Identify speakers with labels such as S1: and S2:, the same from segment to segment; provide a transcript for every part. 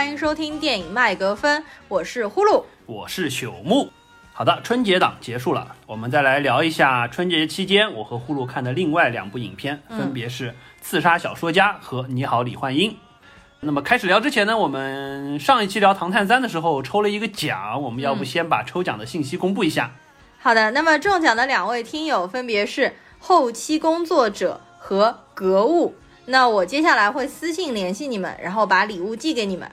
S1: 欢迎收听电影麦格芬，我是呼噜，
S2: 我是朽木。好的，春节档结束了，我们再来聊一下春节期间我和呼噜看的另外两部影片，分别是《刺杀小说家》和《你好，李焕英》。那么开始聊之前呢，我们上一期聊《唐探三》的时候抽了一个奖，我们要不先把抽奖的信息公布一下？
S1: 好的，那么中奖的两位听友分别是后期工作者和格物。那我接下来会私信联系你们，然后把礼物寄给你们。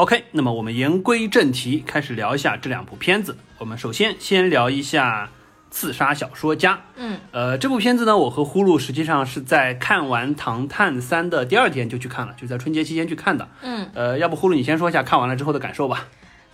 S2: OK，那么我们言归正题，开始聊一下这两部片子。我们首先先聊一下。刺杀小说家，
S1: 嗯，
S2: 呃，这部片子呢，我和呼噜实际上是在看完《唐探三》的第二天就去看了，就在春节期间去看的，
S1: 嗯，
S2: 呃，要不呼噜你先说一下看完了之后的感受吧。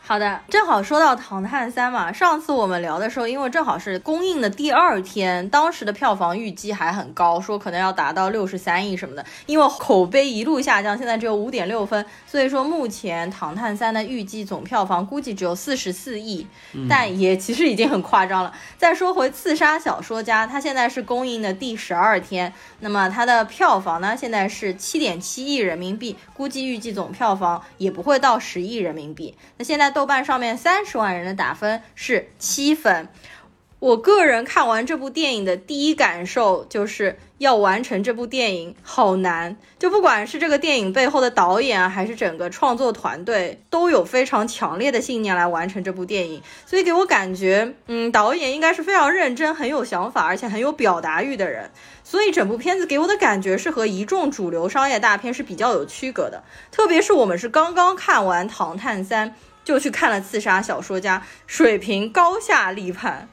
S1: 好的，正好说到《唐探三》嘛，上次我们聊的时候，因为正好是公映的第二天，当时的票房预计还很高，说可能要达到六十三亿什么的。因为口碑一路下降，现在只有五点六分，所以说目前《唐探三》的预计总票房估计只有四十四亿，但也其实已经很夸张了。再说回《刺杀小说家》，它现在是公映的第十二天，那么它的票房呢，现在是七点七亿人民币，估计预计总票房也不会到十亿人民币。那现在。豆瓣上面三十万人的打分是七分。我个人看完这部电影的第一感受就是要完成这部电影好难，就不管是这个电影背后的导演，还是整个创作团队，都有非常强烈的信念来完成这部电影，所以给我感觉，嗯，导演应该是非常认真、很有想法，而且很有表达欲的人。所以整部片子给我的感觉是和一众主流商业大片是比较有区隔的，特别是我们是刚刚看完《唐探三》。就去看了《刺杀小说家》，水平高下立判。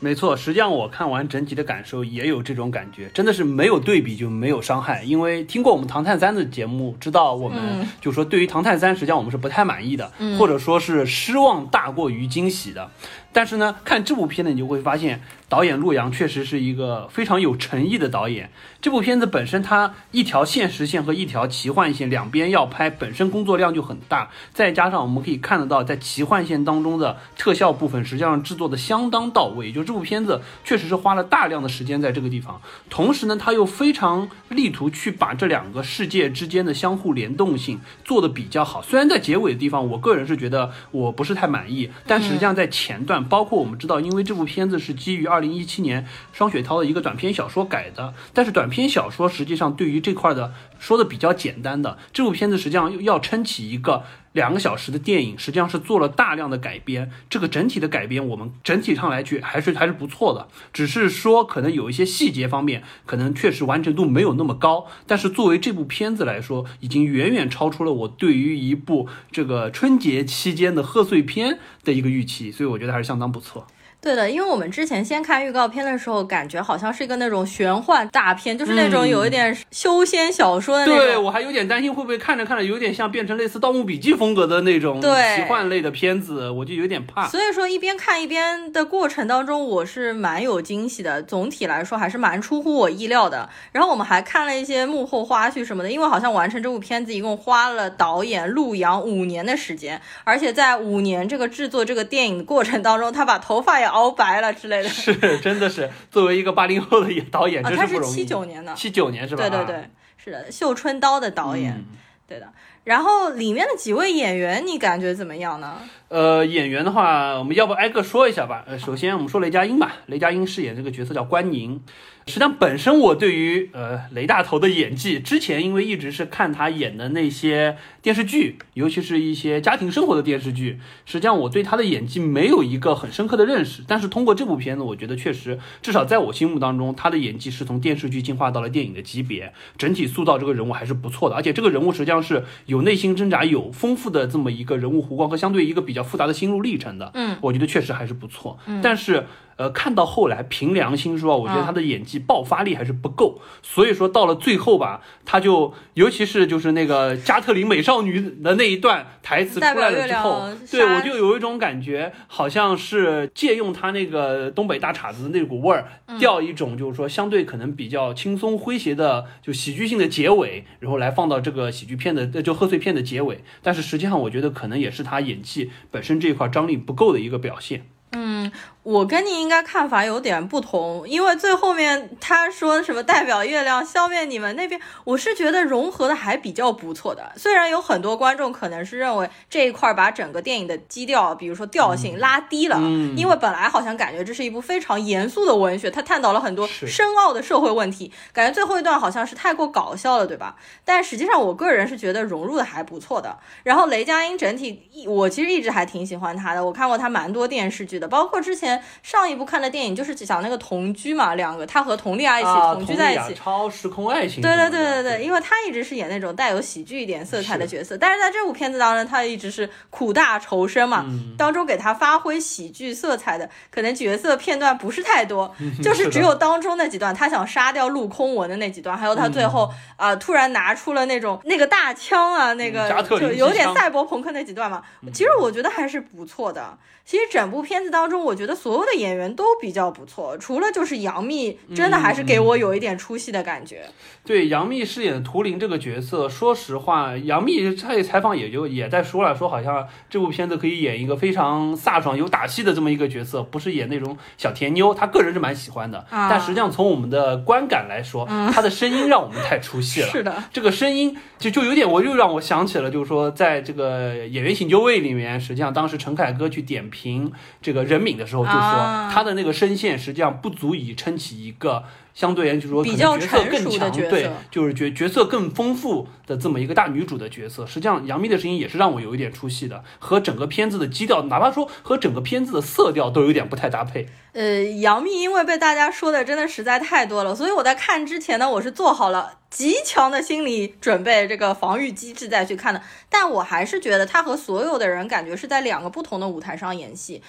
S2: 没错，实际上我看完整体的感受也有这种感觉，真的是没有对比就没有伤害。因为听过我们《唐探三》的节目，知道我们就说对于《唐探三》实际上我们是不太满意的，或者说是失望大过于惊喜的。但是呢，看这部片子你就会发现。导演陆阳确实是一个非常有诚意的导演。这部片子本身，它一条现实线和一条奇幻线两边要拍，本身工作量就很大。再加上我们可以看得到，在奇幻线当中的特效部分，实际上制作的相当到位。就这部片子确实是花了大量的时间在这个地方。同时呢，他又非常力图去把这两个世界之间的相互联动性做得比较好。虽然在结尾的地方，我个人是觉得我不是太满意，但实际上在前段，包括我们知道，因为这部片子是基于二。零一七年，双雪涛的一个短篇小说改的，但是短篇小说实际上对于这块的说的比较简单的，这部片子实际上要撑起一个两个小时的电影，实际上是做了大量的改编。这个整体的改编，我们整体上来去还是还是不错的，只是说可能有一些细节方面，可能确实完成度没有那么高。但是作为这部片子来说，已经远远超出了我对于一部这个春节期间的贺岁片的一个预期，所以我觉得还是相当不错。
S1: 对的，因为我们之前先看预告片的时候，感觉好像是一个那种玄幻大片，就是那种有一点修仙小说的那种。
S2: 对我还有点担心会不会看着看着有点像变成类似《盗墓笔记》风格的那种奇幻类的片子，我就有点怕。
S1: 所以说一边看一边的过程当中，我是蛮有惊喜的。总体来说还是蛮出乎我意料的。然后我们还看了一些幕后花絮什么的，因为好像完成这部片子一共花了导演陆阳五年的时间，而且在五年这个制作这个电影的过程当中，他把头发也。熬白了之类的，
S2: 是真的是作为一个八零后的导演，真
S1: 是
S2: 不容易。
S1: 七九年的，
S2: 七九年是吧？
S1: 对对对，是的，《绣春刀》的导演，对的。然后里面的几位演员，你感觉怎么样呢？
S2: 呃，演员的话，我们要不挨个说一下吧。呃，首先我们说雷佳音吧，雷佳音饰演这个角色叫关宁。实际上，本身我对于呃雷大头的演技，之前因为一直是看他演的那些电视剧，尤其是一些家庭生活的电视剧，实际上我对他的演技没有一个很深刻的认识。但是通过这部片子，我觉得确实，至少在我心目当中，他的演技是从电视剧进化到了电影的级别，整体塑造这个人物还是不错的。而且这个人物实际上是有内心挣扎、有丰富的这么一个人物弧光和相对一个比较复杂的心路历程的。
S1: 嗯，
S2: 我觉得确实还是不错。嗯，但是。呃，看到后来，凭良心说，我觉得他的演技爆发力还是不够，所以说到了最后吧，他就尤其是就是那个加特林美少女的那一段台词出来了之后，对我就有一种感觉，好像是借用他那个东北大碴子那股味儿，调一种就是说相对可能比较轻松诙谐的就喜剧性的结尾，然后来放到这个喜剧片的就贺岁片的结尾，但是实际上我觉得可能也是他演技本身这一块张力不够的一个表现。
S1: 嗯，我跟你应该看法有点不同，因为最后面他说什么代表月亮消灭你们那边，我是觉得融合的还比较不错的。虽然有很多观众可能是认为这一块把整个电影的基调，比如说调性拉低了，因为本来好像感觉这是一部非常严肃的文学，它探讨了很多深奥的社会问题，感觉最后一段好像是太过搞笑了，对吧？但实际上我个人是觉得融入的还不错的。然后雷佳音整体，我其实一直还挺喜欢他的，我看过他蛮多电视剧的，包括之前。上一部看的电影就是讲那个同居嘛，两个他和佟丽娅一起同居在一起，
S2: 超时空爱情。
S1: 对对对对对，因为他一直是演那种带有喜剧一点色彩的角色，但是在这部片子当中，他一直是苦大仇深嘛，当中给他发挥喜剧色彩的可能角色片段不是太多，就是只有当中那几段，他想杀掉陆空文的那几段，还有他最后啊突然拿出了那种那个大枪啊，那个就有点赛博朋克那几段嘛，其实我觉得还是不错的。其实整部片子当中，我觉得所有的演员都比较不错，除了就是杨幂，真的还是给我有一点出戏的感觉。
S2: 对杨幂饰演图灵这个角色，说实话，杨幂在采访也就也在说了，说好像这部片子可以演一个非常飒爽、有打戏的这么一个角色，不是演那种小甜妞。她个人是蛮喜欢的，但实际上从我们的观感来说，她的声音让我们太出戏了。
S1: 是的，
S2: 这个声音就就有点，我又让我想起了，就是说在这个演员请就位里面，实际上当时陈凯歌去点。评这个任敏的时候，就说他的那个声线实际上不足以撑起一个相对而言就是说
S1: 比较
S2: 角色更强，对，就是角角色更丰富的这么一个大女主的角色。实际上，杨幂的声音也是让我有一点出戏的，和整个片子的基调，哪怕说和整个片子的色调都有点不太搭配。
S1: 呃，杨幂因为被大家说的真的实在太多了，所以我在看之前呢，我是做好了极强的心理准备，这个防御机制再去看的。但我还是觉得她和所有的人感觉是在两个不同的舞台上演戏。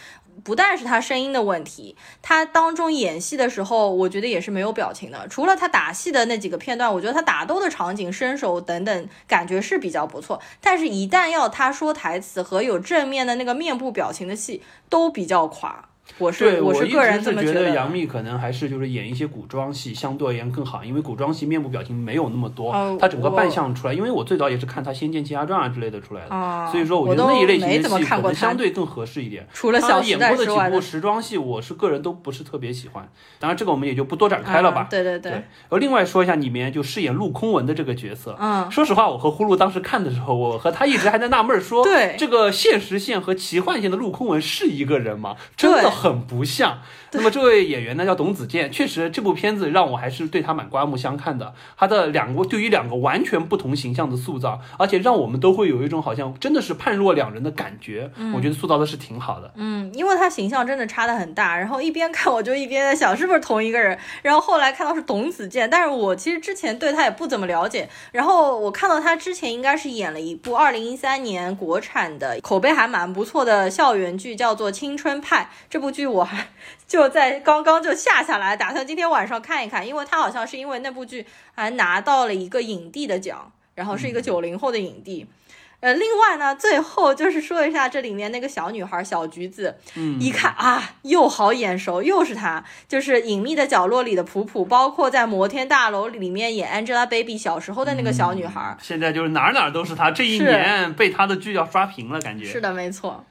S1: 不但是他声音的问题，他当中演戏的时候，我觉得也是没有表情的。除了他打戏的那几个片段，我觉得他打斗的场景、身手等等，感觉是比较不错。但是，一旦要他说台词和有正面的那个面部表情的戏，都比较垮。我是
S2: 我
S1: 是个人这么
S2: 觉
S1: 得，
S2: 杨幂可能还是就是演一些古装戏相对而言更好，因为古装戏面部表情没有那么多，她整个扮相出来。因为我最早也是看她《仙剑奇侠传》啊之类的出来的，所以说我觉得那一类型的戏可能相对更合适一点。
S1: 除了小
S2: 演过的几部时装戏，我是个人都不是特别喜欢。当然这个我们也就不多展开了吧。
S1: 对对对。
S2: 而另外说一下里面就饰演陆空文的这个角色，嗯，说实话，我和呼噜当时看的时候，我和他一直还在纳闷说，
S1: 对
S2: 这个现实线和奇幻线的陆空文是一个人吗？真的很不像。那么这位演员呢叫董子健，确实这部片子让我还是对他蛮刮目相看的。他的两个对于两个完全不同形象的塑造，而且让我们都会有一种好像真的是判若两人的感觉。我觉得塑造的是挺好的。
S1: 嗯，因为他形象真的差的很大，然后一边看我就一边在想是不是同一个人。然后后来看到是董子健，但是我其实之前对他也不怎么了解。然后我看到他之前应该是演了一部二零一三年国产的口碑还蛮不错的校园剧，叫做《青春派》。这部剧我还。就在刚刚就下下来，打算今天晚上看一看，因为他好像是因为那部剧还拿到了一个影帝的奖，然后是一个九零后的影帝。呃，另外呢，最后就是说一下这里面那个小女孩小橘子，嗯，一看啊，又好眼熟，又是她，就是隐秘的角落里的普普，包括在摩天大楼里面演 Angelababy 小时候的那个小女孩，
S2: 现在就是哪哪都是她，这一年被她的剧要刷屏了，感觉
S1: 是的，没错。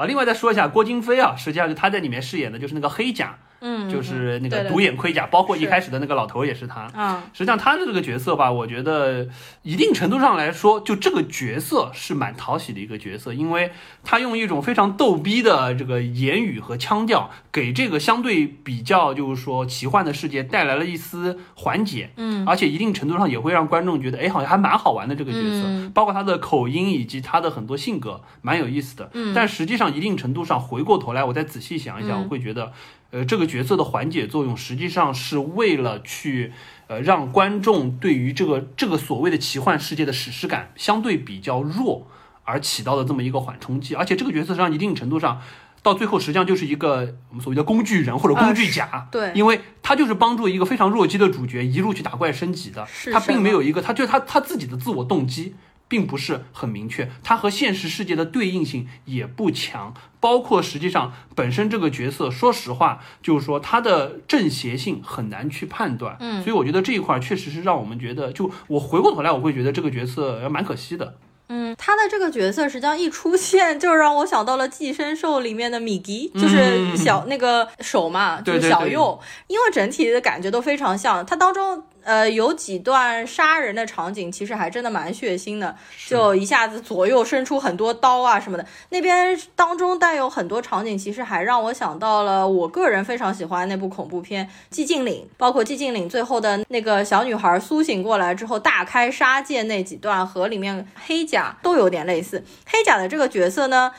S2: 啊，另外再说一下郭京飞啊，实际上就他在里面饰演的就是那个黑甲。
S1: 嗯，
S2: 就是那个独眼盔甲，包括一开始的那个老头也是他。
S1: 嗯，
S2: 实际上他的这个角色吧，我觉得一定程度上来说，就这个角色是蛮讨喜的一个角色，因为他用一种非常逗逼的这个言语和腔调，给这个相对比较就是说奇幻的世界带来了一丝缓解。
S1: 嗯，
S2: 而且一定程度上也会让观众觉得，哎，好像还蛮好玩的这个角色，包括他的口音以及他的很多性格，蛮有意思的。
S1: 嗯，
S2: 但实际上一定程度上回过头来，我再仔细想一想，我会觉得。呃，这个角色的缓解作用，实际上是为了去，呃，让观众对于这个这个所谓的奇幻世界的史诗感相对比较弱，而起到的这么一个缓冲剂。而且这个角色实际上一定程度上，到最后实际上就是一个我们所谓的工具人或者工具甲。
S1: 对，
S2: 因为他就是帮助一个非常弱鸡的主角一路去打怪升级的，他并没有一个，他就是他他自己的自我动机。并不是很明确，它和现实世界的对应性也不强，包括实际上本身这个角色，说实话，就是说他的正邪性很难去判断。
S1: 嗯，
S2: 所以我觉得这一块确实是让我们觉得，就我回过头来，我会觉得这个角色蛮可惜的。
S1: 嗯，他的这个角色实际上一出现，就让我想到了《寄生兽》里面的米吉，就是小那个手嘛，就是小右，因为整体的感觉都非常像。他当中。呃，有几段杀人的场景，其实还真的蛮血腥的，就一下子左右伸出很多刀啊什么的。那边当中带有很多场景，其实还让我想到了我个人非常喜欢那部恐怖片《寂静岭》，包括《寂静岭》最后的那个小女孩苏醒过来之后大开杀戒那几段，和里面黑甲都有点类似。黑甲的这个角色呢，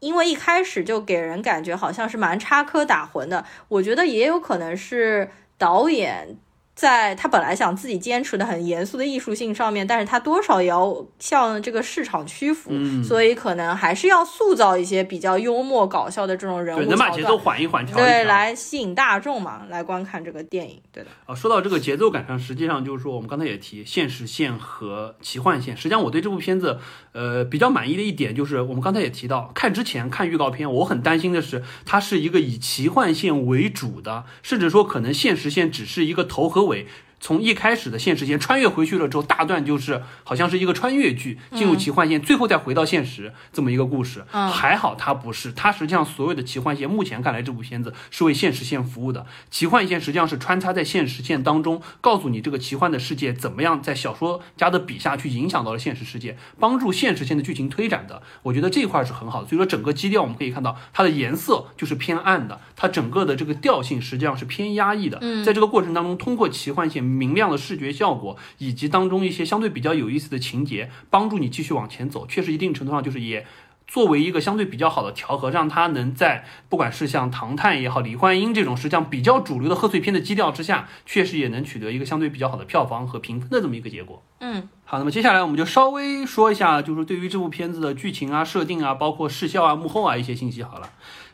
S1: 因为一开始就给人感觉好像是蛮插科打诨的，我觉得也有可能是导演。在他本来想自己坚持的很严肃的艺术性上面，但是他多少也要向这个市场屈服，所以可能还是要塑造一些比较幽默搞笑的这种人物，
S2: 能把节奏缓一缓，
S1: 对，来吸引大众嘛，来观看这个电影，对的。
S2: 啊，说到这个节奏感上，实际上就是说，我们刚才也提现实线和奇幻线，实际上我对这部片子，呃，比较满意的一点就是，我们刚才也提到，看之前看预告片，我很担心的是，它是一个以奇幻线为主的，甚至说可能现实线只是一个头和。尾从一开始的现实线穿越回去了之后，大段就是好像是一个穿越剧，进入奇幻线，最后再回到现实这么一个故事。还好它不是，它实际上所有的奇幻线，目前看来这部片子是为现实线服务的。奇幻线实际上是穿插在现实线当中，告诉你这个奇幻的世界怎么样在小说家的笔下去影响到了现实世界，帮助现实线的剧情推展的。我觉得这一块是很好的。所以说整个基调我们可以看到，它的颜色就是偏暗的，它整个的这个调性实际上是偏压抑的。在这个过程当中，通过奇幻线。明亮的视觉效果，以及当中一些相对比较有意思的情节，帮助你继续往前走，确实一定程度上就是也作为一个相对比较好的调和，让它能在不管是像《唐探》也好，《李焕英》这种实际上比较主流的贺岁片的基调之下，确实也能取得一个相对比较好的票房和评分的这么一个结果。
S1: 嗯，
S2: 好，那么接下来我们就稍微说一下，就是对于这部片子的剧情啊、设定啊，包括视效啊、幕后啊一些信息好了。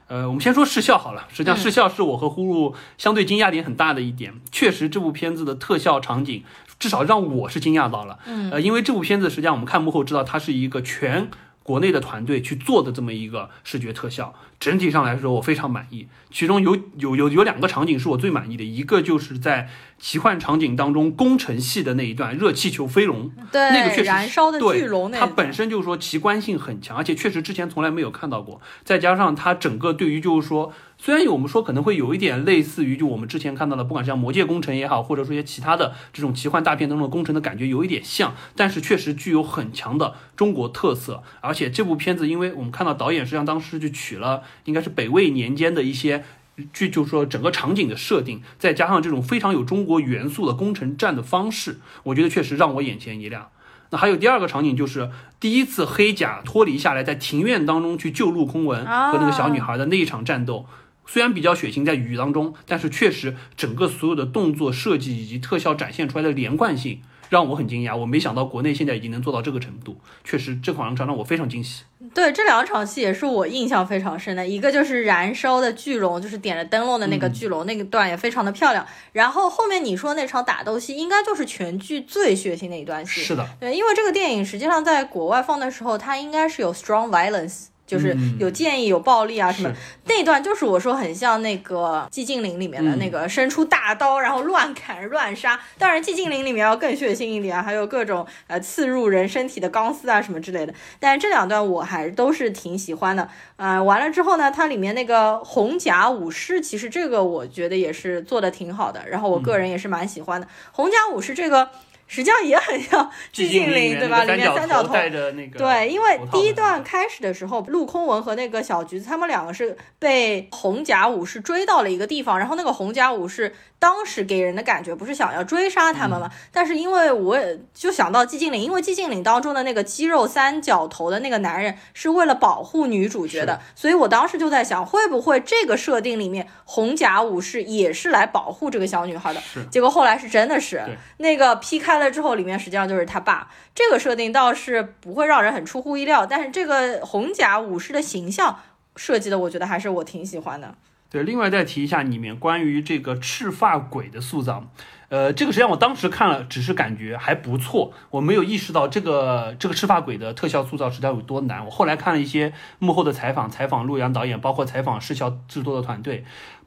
S2: 呃，我们先说视效好了。实际上，视效是我和呼噜相对惊讶点很大的一点。确实，这部片子的特效场景，至少让我是惊讶到了。嗯，呃，因为这部片子实际上我们看幕后知道，它是一个全国内的团队去做的这么一个视觉特效。整体上来说，我非常满意。其中有有有有两个场景是我最满意的，一个就是在奇幻场景当中工程系的那一段热气球飞龙，
S1: 对，
S2: 那个确实
S1: 燃烧的巨龙，
S2: 它本身就是说奇观性很强，而且确实之前从来没有看到过。再加上它整个对于就是说，虽然我们说可能会有一点类似于就我们之前看到的，不管是像魔界工程也好，或者说一些其他的这种奇幻大片当中的工程的感觉有一点像，但是确实具有很强的中国特色。而且这部片子，因为我们看到导演实际上当时就取了应该是北魏年间的一些。剧就是说整个场景的设定，再加上这种非常有中国元素的攻城战的方式，我觉得确实让我眼前一亮。那还有第二个场景，就是第一次黑甲脱离下来，在庭院当中去救陆空文和那个小女孩的那一场战斗，虽然比较血腥，在雨当中，但是确实整个所有的动作设计以及特效展现出来的连贯性。让我很惊讶，我没想到国内现在已经能做到这个程度，确实这两场让我非常惊喜。
S1: 对，这两场戏也是我印象非常深的，一个就是燃烧的巨龙，就是点着灯笼的那个巨龙，那个段也非常的漂亮。然后后面你说那场打斗戏，应该就是全剧最血腥的一段戏。
S2: 是的，
S1: 对，因为这个电影实际上在国外放的时候，它应该是有 strong violence。就是有建议有暴力啊什么，那段就是我说很像那个寂静岭里面的那个伸出大刀然后乱砍乱杀，当然寂静岭里面要更血腥一点，还有各种呃刺入人身体的钢丝啊什么之类的。但是这两段我还都是挺喜欢的啊。完了之后呢，它里面那个红甲武士，其实这个我觉得也是做的挺好的，然后我个人也是蛮喜欢的。红甲武士这个。实际上也很像寂静岭，对吧？里面三角头
S2: 带着那个
S1: 对，因为第一段开始的时候，陆空文和那个小橘子他们两个是被红甲武士追到了一个地方，然后那个红甲武士当时给人的感觉不是想要追杀他们吗？但是因为我就想到寂静岭，因为寂静岭当中的那个肌肉三角头的那个男人是为了保护女主角的，所以我当时就在想，会不会这个设定里面红甲武士也是来保护这个小女孩的？结果后来是真的是那个劈开。开了之后，里面实际上就是他爸。这个设定倒是不会让人很出乎意料，但是这个红甲武士的形象设计的，我觉得还是我挺喜欢的。
S2: 对，另外再提一下里面关于这个赤发鬼的塑造，呃，这个实际上我当时看了，只是感觉还不错，我没有意识到这个这个赤发鬼的特效塑造实际上有多难。我后来看了一些幕后的采访，采访陆洋导演，包括采访视效制作的团队。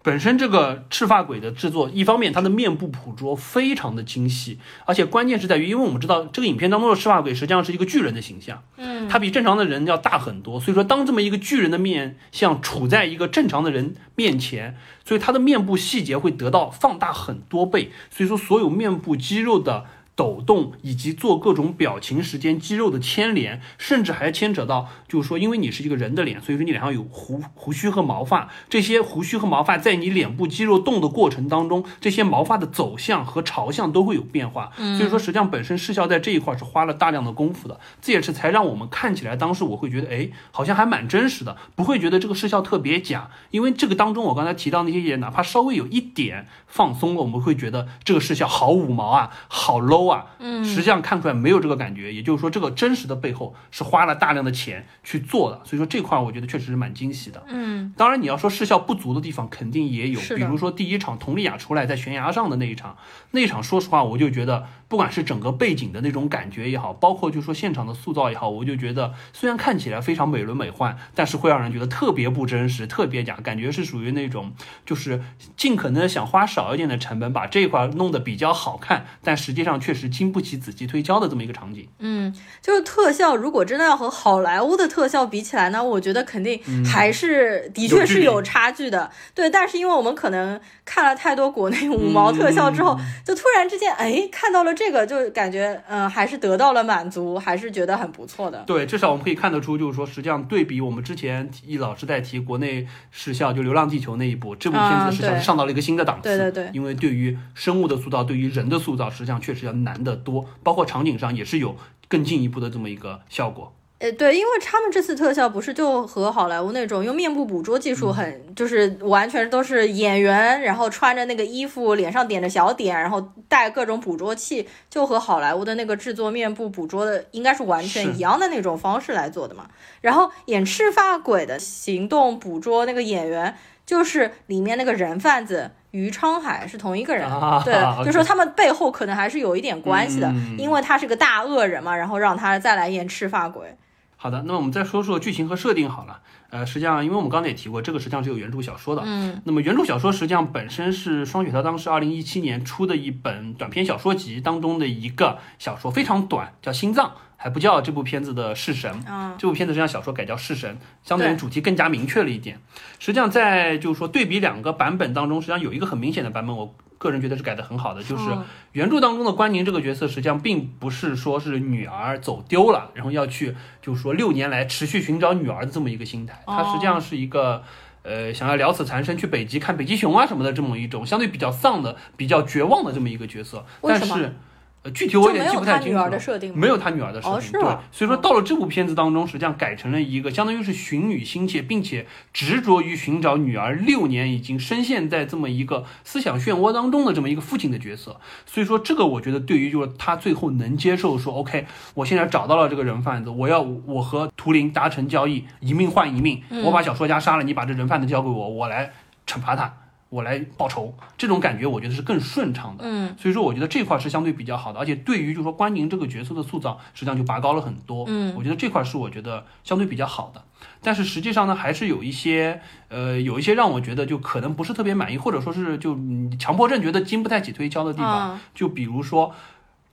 S2: 本身这个赤发鬼的制作，一方面它的面部捕捉非常的精细，而且关键是在于，因为我们知道这个影片当中的赤发鬼实际上是一个巨人的形象，嗯，他比正常的人要大很多，所以说当这么一个巨人的面像处在一个正常的人面前，所以他的面部细节会得到放大很多倍，所以说所有面部肌肉的。抖动以及做各种表情时间肌肉的牵连，甚至还牵扯到，就是说，因为你是一个人的脸，所以说你脸上有胡胡须和毛发，这些胡须和毛发在你脸部肌肉动的过程当中，这些毛发的走向和朝向都会有变化。所以说，实际上本身视效在这一块是花了大量的功夫的，这也是才让我们看起来，当时我会觉得，哎，好像还蛮真实的，不会觉得这个视效特别假。因为这个当中，我刚才提到那些也哪怕稍微有一点放松了，我们会觉得这个视效好五毛啊，好 low。啊，嗯，实际上看出来没有这个感觉，也就是说，这个真实的背后是花了大量的钱去做的，所以说这块我觉得确实是蛮惊喜的。
S1: 嗯，
S2: 当然你要说视效不足的地方，肯定也有，比如说第一场佟丽娅出来在悬崖上的那一场，那一场说实话，我就觉得。不管是整个背景的那种感觉也好，包括就说现场的塑造也好，我就觉得虽然看起来非常美轮美奂，但是会让人觉得特别不真实，特别假，感觉是属于那种就是尽可能想花少一点的成本把这块弄得比较好看，但实际上确实经不起仔细推敲的这么一个场景。
S1: 嗯，就是特效，如果真的要和好莱坞的特效比起来呢，我觉得肯定还是的确是有差距的。对，但是因为我们可能看了太多国内五毛特效之后，就突然之间哎看到了。这个就感觉，嗯，还是得到了满足，还是觉得很不错的。
S2: 对，至少我们可以看得出，就是说，实际上对比我们之前易老师在提国内视效，就《流浪地球》那一部，这部片子实际上是上到了一个新的档次。
S1: 对对对。
S2: 因为对于生物的塑造，对于人的塑造，实际上确实要难得多，包括场景上也是有更进一步的这么一个效果。
S1: 呃，对，因为他们这次特效不是就和好莱坞那种用面部捕捉技术很，就是完全都是演员，然后穿着那个衣服，脸上点着小点，然后带各种捕捉器，就和好莱坞的那个制作面部捕捉的应该是完全一样的那种方式来做的嘛。然后演赤发鬼的行动捕捉那个演员，就是里面那个人贩子于昌海是同一个人，对，就说他们背后可能还是有一点关系的，因为他是个大恶人嘛，然后让他再来演赤发鬼。
S2: 好的，那么我们再说说剧情和设定好了。呃，实际上，因为我们刚才也提过，这个实际上是有原著小说的。
S1: 嗯。
S2: 那么原著小说实际上本身是双雪涛当时二零一七年出的一本短篇小说集当中的一个小说，非常短，叫《心脏》，还不叫这部片子的弑神。
S1: 嗯。
S2: 这部片子实际上小说改叫弑神，相对于主题更加明确了一点。实际上，在就是说对比两个版本当中，实际上有一个很明显的版本，我。个人觉得是改的很好的，就是原著当中的关宁这个角色，实际上并不是说是女儿走丢了，然后要去就是说六年来持续寻找女儿的这么一个心态，他实际上是一个呃想要了此残生去北极看北极熊啊什么的这么一种相对比较丧的、比较绝望的这么一个角色，但是。具体我有点记不太清楚，没有他女儿的设定，
S1: 没
S2: 有他女儿的设定，对，所以说到了这部片子当中，实际上改成了一个相当于是寻女心切，并且执着于寻找女儿六年，已经深陷在这么一个思想漩涡当中的这么一个父亲的角色。所以说这个我觉得对于就是他最后能接受说，OK，我现在找到了这个人贩子，我要我和图灵达成交易，一命换一命，我把小说家杀了，你把这人贩子交给我，我来惩罚他。我来报仇，这种感觉我觉得是更顺畅的。
S1: 嗯，
S2: 所以说我觉得这块是相对比较好的，而且对于就是说关宁这个角色的塑造，实际上就拔高了很多。
S1: 嗯，
S2: 我觉得这块是我觉得相对比较好的。但是实际上呢，还是有一些呃，有一些让我觉得就可能不是特别满意，或者说是就强迫症觉得经不太起推敲的地方。就比如说，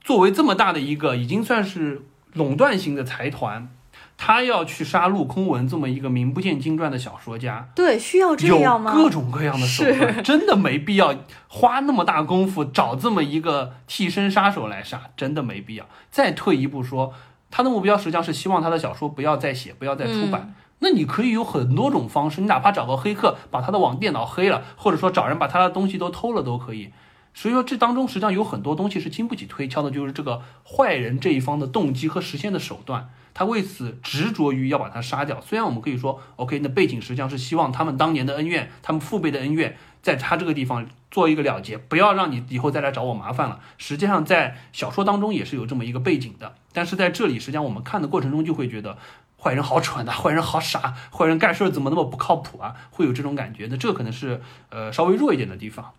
S2: 作为这么大的一个已经算是垄断型的财团。他要去杀陆空文这么一个名不见经传的小说家，
S1: 对，需要这样吗？
S2: 有各种各样的手段，真的没必要花那么大功夫找这么一个替身杀手来杀，真的没必要。再退一步说，他的目标实际上是希望他的小说不要再写，不要再出版。那你可以有很多种方式，你哪怕找个黑客把他的网电脑黑了，或者说找人把他的东西都偷了都可以。所以说，这当中实际上有很多东西是经不起推敲的，就是这个坏人这一方的动机和实现的手段。他为此执着于要把他杀掉。虽然我们可以说，OK，那背景实际上是希望他们当年的恩怨，他们父辈的恩怨，在他这个地方做一个了结，不要让你以后再来找我麻烦了。实际上，在小说当中也是有这么一个背景的。但是在这里，实际上我们看的过程中就会觉得，坏人好蠢呐，坏人好傻，坏人干事怎么那么不靠谱啊？会有这种感觉。那这可能是呃稍微弱一点的地方。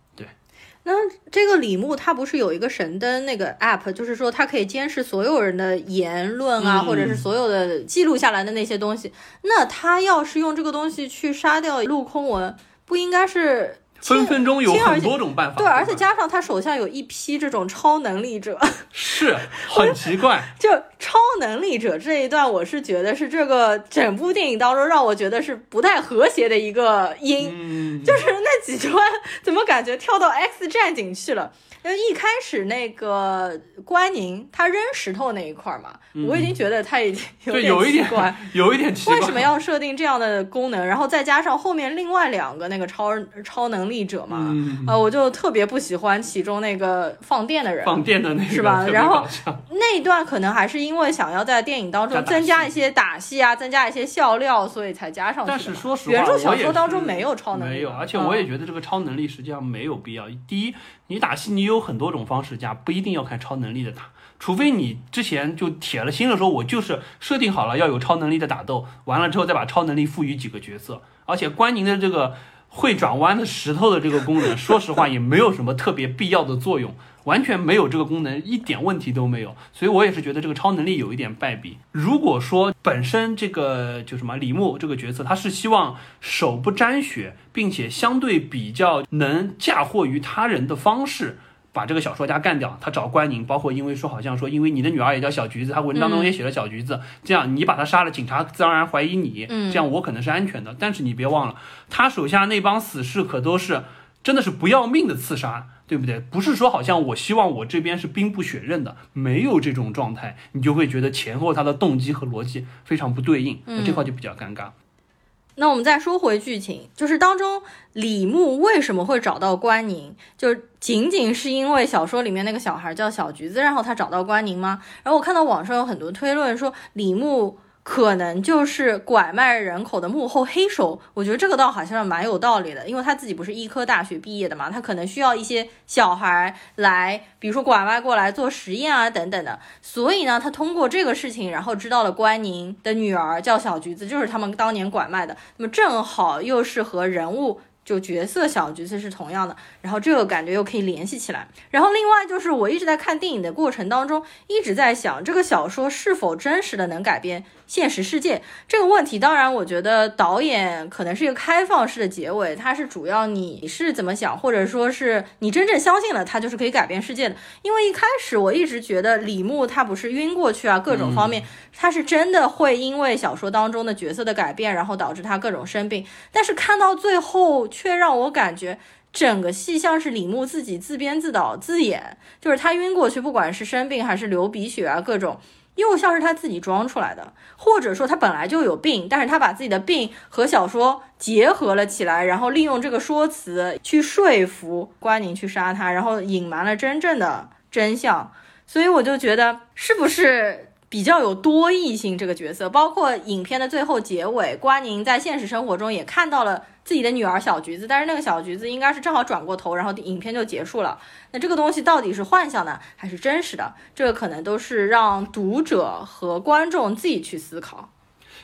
S1: 那这个李牧他不是有一个神灯那个 app，就是说他可以监视所有人的言论啊，或者是所有的记录下来的那些东西。那他要是用这个东西去杀掉陆空文，不应该是
S2: 分分钟有很多种办法。
S1: 对，而且加上他手下有一批这种超能力者，
S2: 是很奇怪。
S1: 就超能力者这一段，我是觉得是这个整部电影当中让我觉得是不太和谐的一个音，就是那几段怎么感觉跳到 X 战警去了。因为一开始那个关宁他扔石头那一块嘛，我已经觉得他已经
S2: 有一点奇怪，有一点奇怪。
S1: 为什么要设定这样的功能？然后再加上后面另外两个那个超超能力者嘛，啊，我就特别不喜欢其中那个放电的人，
S2: 放电的那个
S1: 是吧？然后那一段可能还是因为想要在电影当中增加一些打戏啊，增加一些笑料，所以才加上去。
S2: 但是说实
S1: 话，原著小说当中没有超能力，
S2: 没有，而且我也觉得这个超能力实际上没有必要。第一。你打戏，你有很多种方式加，不一定要看超能力的打，除非你之前就铁了心的说，我就是设定好了要有超能力的打斗，完了之后再把超能力赋予几个角色。而且关宁的这个会转弯的石头的这个功能，说实话也没有什么特别必要的作用。完全没有这个功能，一点问题都没有，所以我也是觉得这个超能力有一点败笔。如果说本身这个就什么李牧这个角色，他是希望手不沾血，并且相对比较能嫁祸于他人的方式，把这个小说家干掉。他找关宁，包括因为说好像说，因为你的女儿也叫小橘子，他文章当中也写了小橘子，这样你把他杀了，警察自然而然怀疑你，这样我可能是安全的。但是你别忘了，他手下那帮死士可都是真的是不要命的刺杀。对不对？不是说好像我希望我这边是兵不血刃的，没有这种状态，你就会觉得前后他的动机和逻辑非常不对应，这块就比较尴尬。
S1: 那我们再说回剧情，就是当中李牧为什么会找到关宁，就仅仅是因为小说里面那个小孩叫小橘子，然后他找到关宁吗？然后我看到网上有很多推论说李牧。可能就是拐卖人口的幕后黑手，我觉得这个倒好像蛮有道理的，因为他自己不是医科大学毕业的嘛，他可能需要一些小孩来，比如说拐卖过来做实验啊等等的，所以呢，他通过这个事情，然后知道了关宁的女儿叫小橘子，就是他们当年拐卖的，那么正好又是和人物。就角色小橘子是同样的，然后这个感觉又可以联系起来。然后另外就是我一直在看电影的过程当中，一直在想这个小说是否真实的能改编现实世界这个问题。当然，我觉得导演可能是一个开放式的结尾，它是主要你是怎么想，或者说是你真正相信了他就是可以改变世界的。因为一开始我一直觉得李牧他不是晕过去啊，各种方面他是真的会因为小说当中的角色的改变，然后导致他各种生病。但是看到最后。却让我感觉整个戏像是李牧自己自编自导自演，就是他晕过去，不管是生病还是流鼻血啊，各种又像是他自己装出来的，或者说他本来就有病，但是他把自己的病和小说结合了起来，然后利用这个说辞去说服关宁去杀他，然后隐瞒了真正的真相，所以我就觉得是不是？比较有多异性这个角色，包括影片的最后结尾，关宁在现实生活中也看到了自己的女儿小橘子，但是那个小橘子应该是正好转过头，然后影片就结束了。那这个东西到底是幻想呢还是真实的？这个可能都是让读者和观众自己去思考。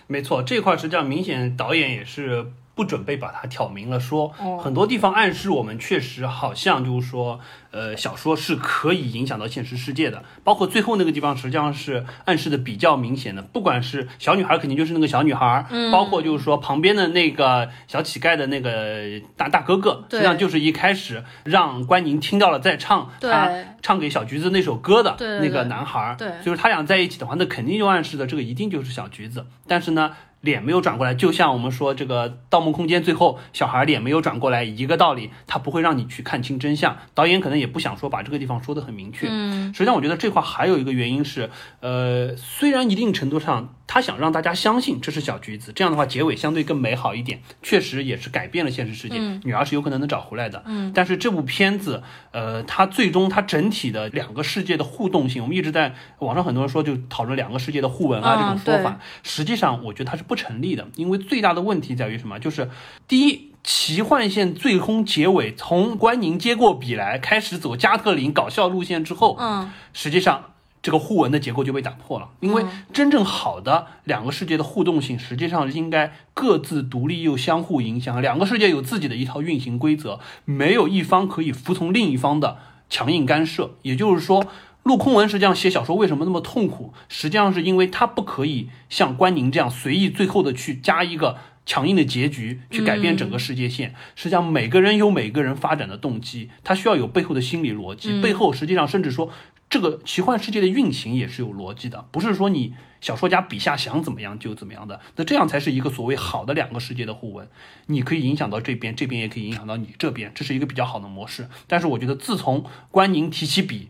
S2: 没错，这块实际上明显导演也是。不准备把它挑明了说，很多地方暗示我们确实好像就是说，呃，小说是可以影响到现实世界的，包括最后那个地方实际上是暗示的比较明显的。不管是小女孩，肯定就是那个小女孩，包括就是说旁边的那个小乞丐的那个大大哥哥，实际上就是一开始让关宁听到了在唱他唱给小橘子那首歌的那个男孩，
S1: 对，
S2: 就是他俩在一起的话，那肯定就暗示的这个一定就是小橘子，但是呢。脸没有转过来，就像我们说这个《盗梦空间》最后小孩脸没有转过来一个道理，他不会让你去看清真相。导演可能也不想说把这个地方说得很明确。嗯，实际上我觉得这块还有一个原因是，呃，虽然一定程度上。他想让大家相信这是小橘子，这样的话结尾相对更美好一点，确实也是改变了现实世界，女儿是有可能能找回来的。嗯，但是这部片子，呃，它最终它整体的两个世界的互动性，我们一直在网上很多人说就讨论两个世界的互文啊这种说法，实际上我觉得它是不成立的，因为最大的问题在于什么？就是第一，奇幻线最终结尾从关宁接过笔来开始走加特林搞笑路线之后，嗯，实际上。这个互文的结构就被打破了，因为真正好的两个世界的互动性，实际上应该各自独立又相互影响，两个世界有自己的一套运行规则，没有一方可以服从另一方的强硬干涉。也就是说，陆空文实际上写小说为什么那么痛苦，实际上是因为他不可以像关宁这样随意最后的去加一个。强硬的结局去改变整个世界线。实际上，每个人有每个人发展的动机，他需要有背后的心理逻辑，背后实际上甚至说。这个奇幻世界的运行也是有逻辑的，不是说你小说家笔下想怎么样就怎么样的，那这样才是一个所谓好的两个世界的互文。你可以影响到这边，这边也可以影响到你这边，这是一个比较好的模式。但是我觉得，自从关宁提起笔，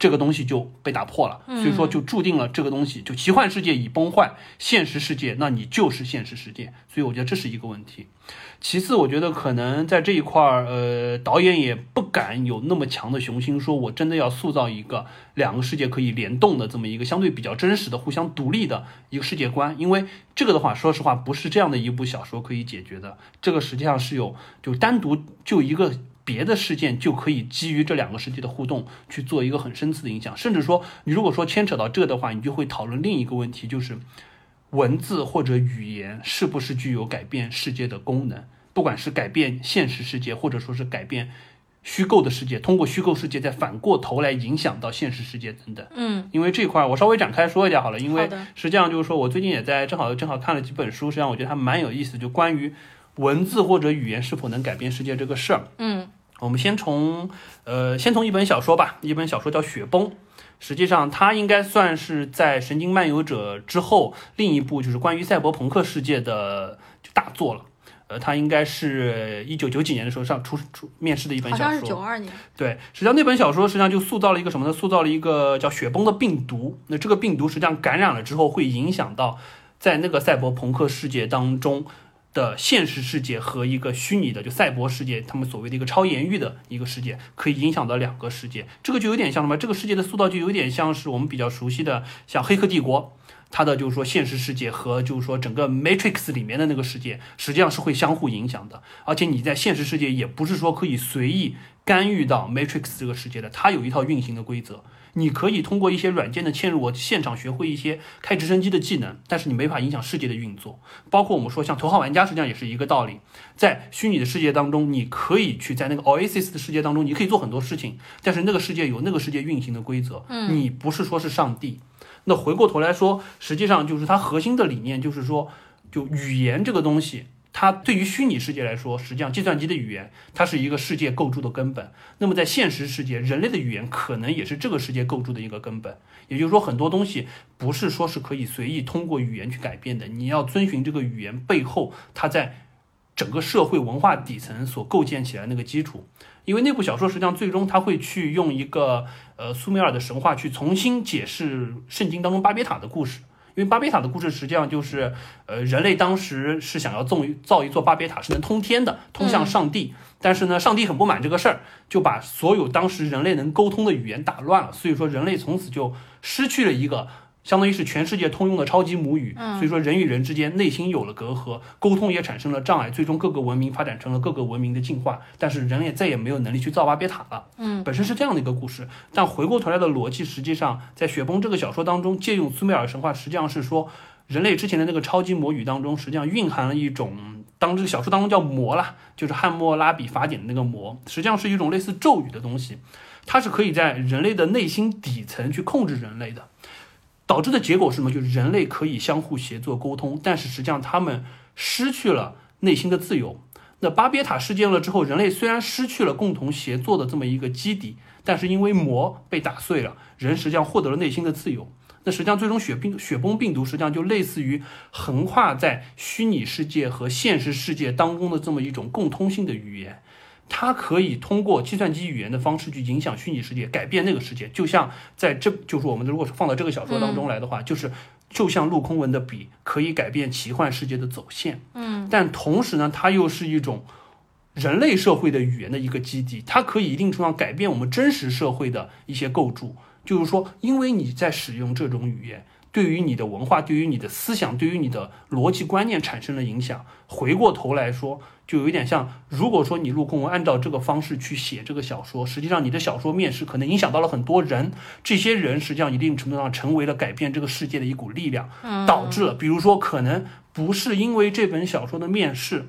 S2: 这个东西就被打破了，所以说就注定了这个东西就奇幻世界已崩坏，现实世界那你就是现实世界。所以我觉得这是一个问题。其次，我觉得可能在这一块儿，呃，导演也不敢有那么强的雄心，说我真的要塑造一个两个世界可以联动的这么一个相对比较真实的、互相独立的一个世界观。因为这个的话，说实话，不是这样的一部小说可以解决的。这个实际上是有，就单独就一个别的事件就可以基于这两个世界的互动去做一个很深次的影响。甚至说，你如果说牵扯到这的话，你就会讨论另一个问题，就是。文字或者语言是不是具有改变世界的功能？不管是改变现实世界，或者说是改变虚构的世界，通过虚构世界再反过头来影响到现实世界等等。
S1: 嗯，
S2: 因为这块我稍微展开说一下好了。因为实际上就是说我最近也在正好正好看了几本书，实际上我觉得还蛮有意思，就关于文字或者语言是否能改变世界这个事儿。
S1: 嗯，
S2: 我们先从呃先从一本小说吧，一本小说叫《雪崩》。实际上，它应该算是在《神经漫游者》之后另一部就是关于赛博朋克世界的就大作了。呃，它应该是一九九几年的时候上出出面试的一本小说。好
S1: 像是九二年。
S2: 对，实际上那本小说实际上就塑造了一个什么呢？塑造了一个叫雪崩的病毒。那这个病毒实际上感染了之后，会影响到在那个赛博朋克世界当中。的现实世界和一个虚拟的就赛博世界，他们所谓的一个超言域的一个世界，可以影响到两个世界。这个就有点像什么？这个世界的塑造就有点像是我们比较熟悉的，像《黑客帝国》，它的就是说现实世界和就是说整个 Matrix 里面的那个世界，实际上是会相互影响的。而且你在现实世界也不是说可以随意干预到 Matrix 这个世界的，它有一套运行的规则。你可以通过一些软件的嵌入，我现场学会一些开直升机的技能，但是你没法影响世界的运作。包括我们说像头号玩家，实际上也是一个道理。在虚拟的世界当中，你可以去在那个 Oasis 的世界当中，你可以做很多事情，但是那个世界有那个世界运行的规则。
S1: 嗯，
S2: 你不是说是上帝。那回过头来说，实际上就是它核心的理念，就是说，就语言这个东西。它对于虚拟世界来说，实际上计算机的语言它是一个世界构筑的根本。那么在现实世界，人类的语言可能也是这个世界构筑的一个根本。也就是说，很多东西不是说是可以随意通过语言去改变的，你要遵循这个语言背后它在整个社会文化底层所构建起来那个基础。因为那部小说实际上最终他会去用一个呃苏美尔的神话去重新解释圣经当中巴别塔的故事。因为巴别塔的故事实际上就是，呃，人类当时是想要造造一座巴别塔，是能通天的，通向上帝。但是呢，上帝很不满这个事儿，就把所有当时人类能沟通的语言打乱了。所以说，人类从此就失去了一个。相当于是全世界通用的超级母语，所以说人与人之间内心有了隔阂，沟通也产生了障碍，最终各个文明发展成了各个文明的进化，但是人也再也没有能力去造巴别塔了。
S1: 嗯，
S2: 本身是这样的一个故事，但回过头来的逻辑，实际上在《雪崩》这个小说当中，借用苏美尔神话，实际上是说人类之前的那个超级母语当中，实际上蕴含了一种，当这个小说当中叫魔啦，就是汉谟拉比法典的那个魔，实际上是一种类似咒语的东西，它是可以在人类的内心底层去控制人类的。导致的结果是什么？就是人类可以相互协作沟通，但是实际上他们失去了内心的自由。那巴别塔事件了之后，人类虽然失去了共同协作的这么一个基底，但是因为膜被打碎了，人实际上获得了内心的自由。那实际上最终血病血崩病毒实际上就类似于横跨在虚拟世界和现实世界当中的这么一种共通性的语言。它可以通过计算机语言的方式去影响虚拟世界，改变那个世界。就像在这就是我们如果是放到这个小说当中来的话，就是就像陆空文的笔可以改变奇幻世界的走线。
S1: 嗯，
S2: 但同时呢，它又是一种人类社会的语言的一个基地，它可以一定程度上改变我们真实社会的一些构筑。就是说，因为你在使用这种语言。对于你的文化，对于你的思想，对于你的逻辑观念产生了影响。回过头来说，就有一点像，如果说你陆空文按照这个方式去写这个小说，实际上你的小说面试可能影响到了很多人，这些人实际上一定程度上成为了改变这个世界的一股力量，导致了，比如说可能不是因为这本小说的面试，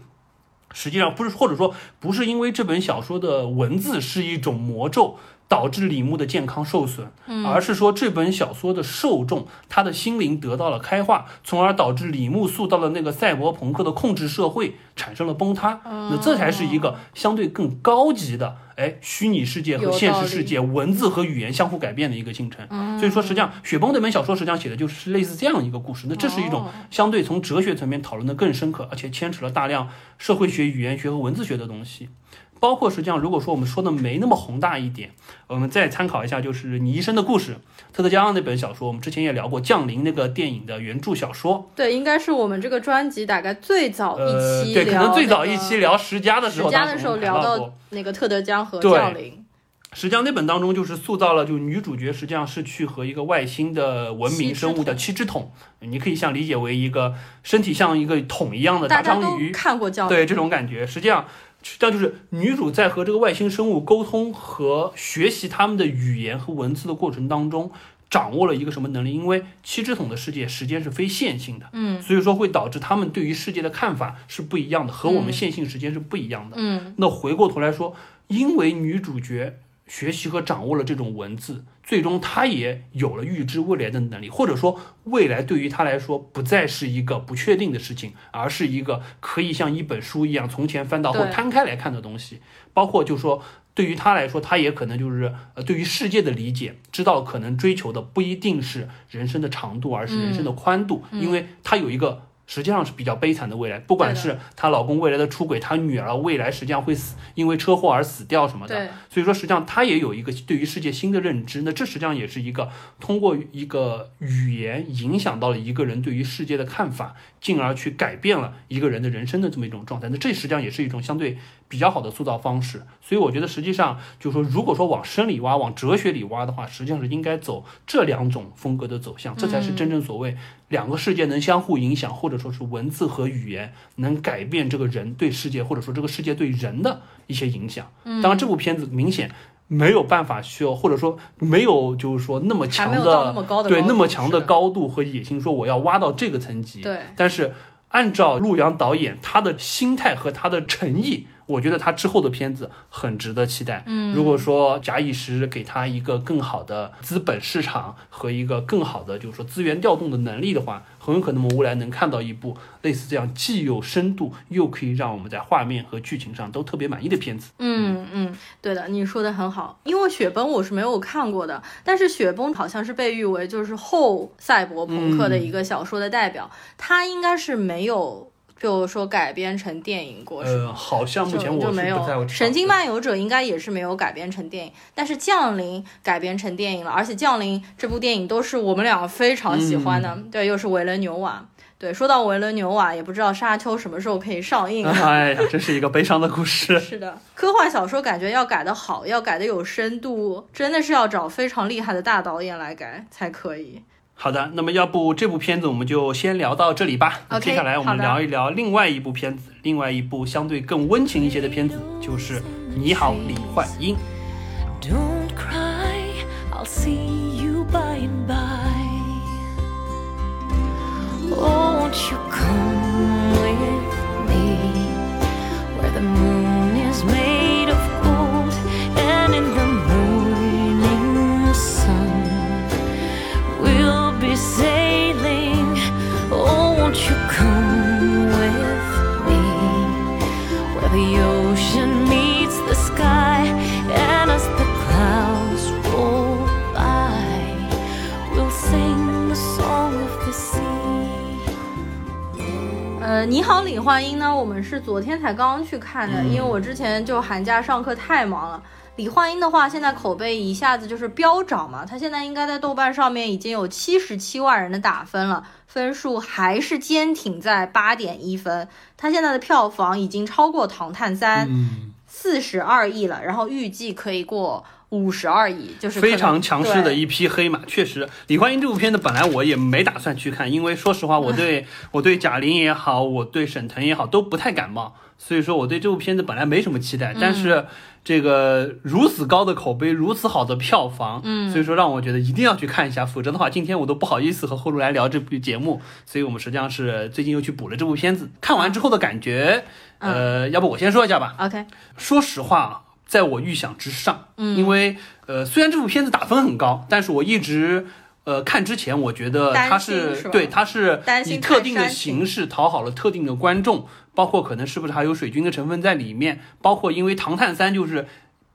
S2: 实际上不是，或者说不是因为这本小说的文字是一种魔咒。导致李牧的健康受损，而是说这本小说的受众他的心灵得到了开化，从而导致李牧塑造的那个赛博朋克的控制社会产生了崩塌。那这才是一个相对更高级的，哎，虚拟世界和现实世界文字和语言相互改变的一个进程。所以说，实际上《雪崩》这本小说实际上写的就是类似这样一个故事。那这是一种相对从哲学层面讨论的更深刻，而且牵扯了大量社会学、语言学和文字学的东西。包括实际上，如果说我们说的没那么宏大一点，我们再参考一下，就是你一生的故事，特德·加昂那本小说，我们之前也聊过《降临》那个电影的原著小说。
S1: 对，应该是我们这个专辑大概最早一期
S2: 聊，对，可能最早一期聊十佳的时候，
S1: 十佳的时候聊到那个特德·江和《降临》。
S2: 实际上那本当中就是塑造了，就女主角实际上是去和一个外星的文明生物叫七只桶，你可以像理解为一个身体像一个桶一样的大章鱼，
S1: 看过《降临》，
S2: 对这种感觉，实际上。这样就是女主在和这个外星生物沟通和学习他们的语言和文字的过程当中，掌握了一个什么能力？因为七只桶的世界时间是非线性的，
S1: 嗯，
S2: 所以说会导致他们对于世界的看法是不一样的，和我们线性时间是不一样的，
S1: 嗯。
S2: 那回过头来说，因为女主角学习和掌握了这种文字。最终，他也有了预知未来的能力，或者说，未来对于他来说不再是一个不确定的事情，而是一个可以像一本书一样从前翻到后摊开来看的东西。包括，就说对于他来说，他也可能就是呃，对于世界的理解，知道可能追求的不一定是人生的长度，而是人生的宽度，因为他有一个。实际上是比较悲惨的未来，不管是她老公未来的出轨，她女儿未来实际上会死，因为车祸而死掉什么的。所以说实际上她也有一个对于世界新的认知。那这实际上也是一个通过一个语言影响到了一个人对于世界的看法，进而去改变了一个人的人生的这么一种状态。那这实际上也是一种相对比较好的塑造方式。所以我觉得实际上就是说，如果说往深里挖，往哲学里挖的话，实际上是应该走这两种风格的走向，这才是真正所谓。两个世界能相互影响，或者说是文字和语言能改变这个人对世界，或者说这个世界对人的一些影响。当然，这部片子明显没有办法需要，或者说没有就是说那么强的对那么强的高度和野心，说我要挖到这个层级。
S1: 对，
S2: 但是按照陆阳导演他的心态和他的诚意。我觉得他之后的片子很值得期待。
S1: 嗯，
S2: 如果说假以时日给他一个更好的资本市场和一个更好的就是说资源调动的能力的话，很有可能我们未来能看到一部类似这样既有深度又可以让我们在画面和剧情上都特别满意的片子。
S1: 嗯嗯，对的，你说的很好。因为雪崩我是没有看过的，但是雪崩好像是被誉为就是后赛博朋克的一个小说的代表，它应该是没有。就说改编成电影过，
S2: 呃，好像目前我
S1: 就没有。《神经漫游者》应该也是没有改编成电影，但是《降临》改编成电影了，而且《降临》这部电影都是我们两个非常喜欢的。对，又是维伦纽瓦。对，说到维伦纽瓦，也不知道《沙丘》什么时候可以上映。
S2: 哎呀，这是一个悲伤的故事。
S1: 是的，科幻小说感觉要改得好，要改得有深度，真的是要找非常厉害的大导演来改才可以。
S2: 好的，那么要不这部片子我们就先聊到这里吧。接下来我们聊一聊另外一部片子，另外一部相对更温情一些的片子，就是《你好，李焕英》。
S1: 你昨天才刚去看的，因为我之前就寒假上课太忙了。李焕英的话，现在口碑一下子就是飙涨嘛，他现在应该在豆瓣上面已经有七十七万人的打分了，分数还是坚挺在八点一分。他现在的票房已经超过《唐探三》，四十二亿了，然后预计可以过。五十二亿，就是
S2: 非常强势的一匹黑马。确实，李焕英这部片子本来我也没打算去看，因为说实话，我对我对贾玲也好，我对沈腾也好都不太感冒，所以说我对这部片子本来没什么期待。但是这个如此高的口碑，如此好的票房，
S1: 嗯，
S2: 所以说让我觉得一定要去看一下，否则的话，今天我都不好意思和后路来聊这部节目。所以我们实际上是最近又去补了这部片子，看完之后的感觉，呃，要不我先说一下吧。
S1: OK，
S2: 说实话。在我预想之上。嗯，因为呃，虽然这部片子打分很高，但是我一直呃看之前，我觉得它是对它是以特定的形式讨好了特定的观众，包括可能是不是还有水军的成分在里面，包括因为《唐探三》就是。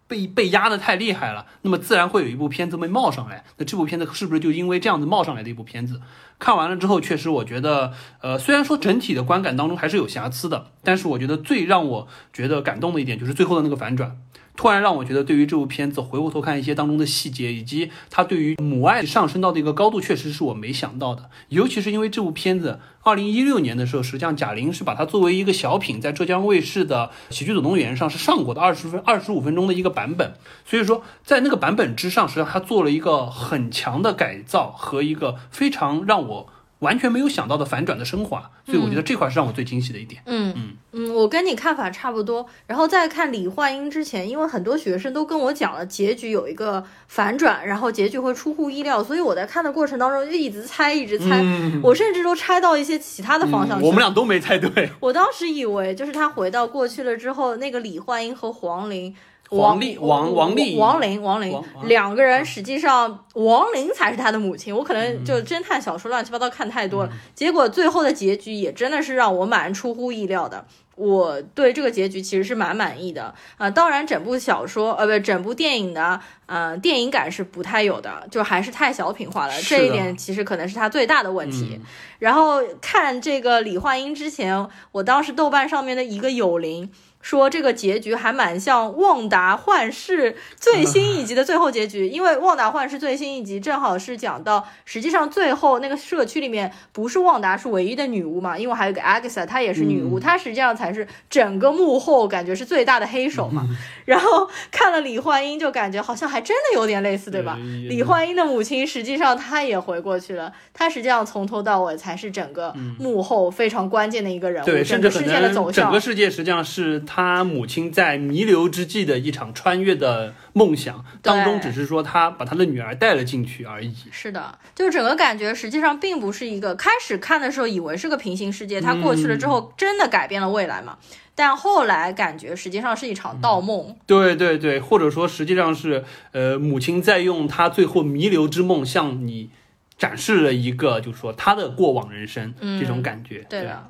S2: 被被压的太厉害了，那么自然会有一部片子被冒上来。那这部片子是不是就因为这样子冒上来的一部片子？看完了之后，确实我觉得，呃，虽然说整体的观感当中还是有瑕疵的，但是我觉得最让我觉得感动的一点就是最后的那个反转。突然让我觉得，对于这部片子回过头看一些当中的细节，以及他对于母爱上升到的一个高度，确实是我没想到的。尤其是因为这部片子，二零一六年的时候，实际上贾玲是把它作为一个小品，在浙江卫视的《喜剧总动员》上是上过的二十分二十五分钟的一个版本。所以说，在那个版本之上，实际上他做了一个很强的改造和一个非常让我。完全没有想到的反转的升华，所以我觉得这块是让我最惊喜的一点。
S1: 嗯嗯嗯，我跟你看法差不多。然后在看李焕英之前，因为很多学生都跟我讲了结局有一个反转，然后结局会出乎意料，所以我在看的过程当中就一直猜，一直猜。我甚至都猜到一些其他的方向。
S2: 我们俩都没猜对。
S1: 我当时以为就是他回到过去了之后，那个李焕英和黄龄。
S2: 王丽王王丽
S1: 王玲王玲两个人，实际上王玲才是他的母亲。我可能就侦探小说乱七八糟看太多了，结果最后的结局也真的是让我蛮出乎意料的。我对这个结局其实是蛮满意的啊。当然，整部小说呃不，整部电影的呃电影感是不太有的，就还是太小品化了。这一点其实可能是他最大的问题。然后看这个李焕英之前，我当时豆瓣上面的一个有灵。说这个结局还蛮像《旺达幻视》最新一集的最后结局，因为《旺达幻视》最新一集正好是讲到，实际上最后那个社区里面不是旺达是唯一的女巫嘛，因为还有个阿 x a 她也是女巫，她实际上才是整个幕后感觉是最大的黑手嘛。然后看了李焕英，就感觉好像还真的有点类似，对吧？李焕英的母亲实际上她也回过去了，她实际上从头到尾才是整个幕后非常关键的一个人物，整个世界的走
S2: 向，整个世界实际上是。他母亲在弥留之际的一场穿越的梦想当中，只是说他把他的女儿带了进去而已。
S1: 是的，就整个感觉实际上并不是一个开始看的时候以为是个平行世界，他过去了之后真的改变了未来嘛？但后来感觉实际上是一场盗梦。
S2: 对对对，或者说实际上是呃，母亲在用她最后弥留之梦向你展示了一个，就是说她的过往人生这种感觉。
S1: 对的。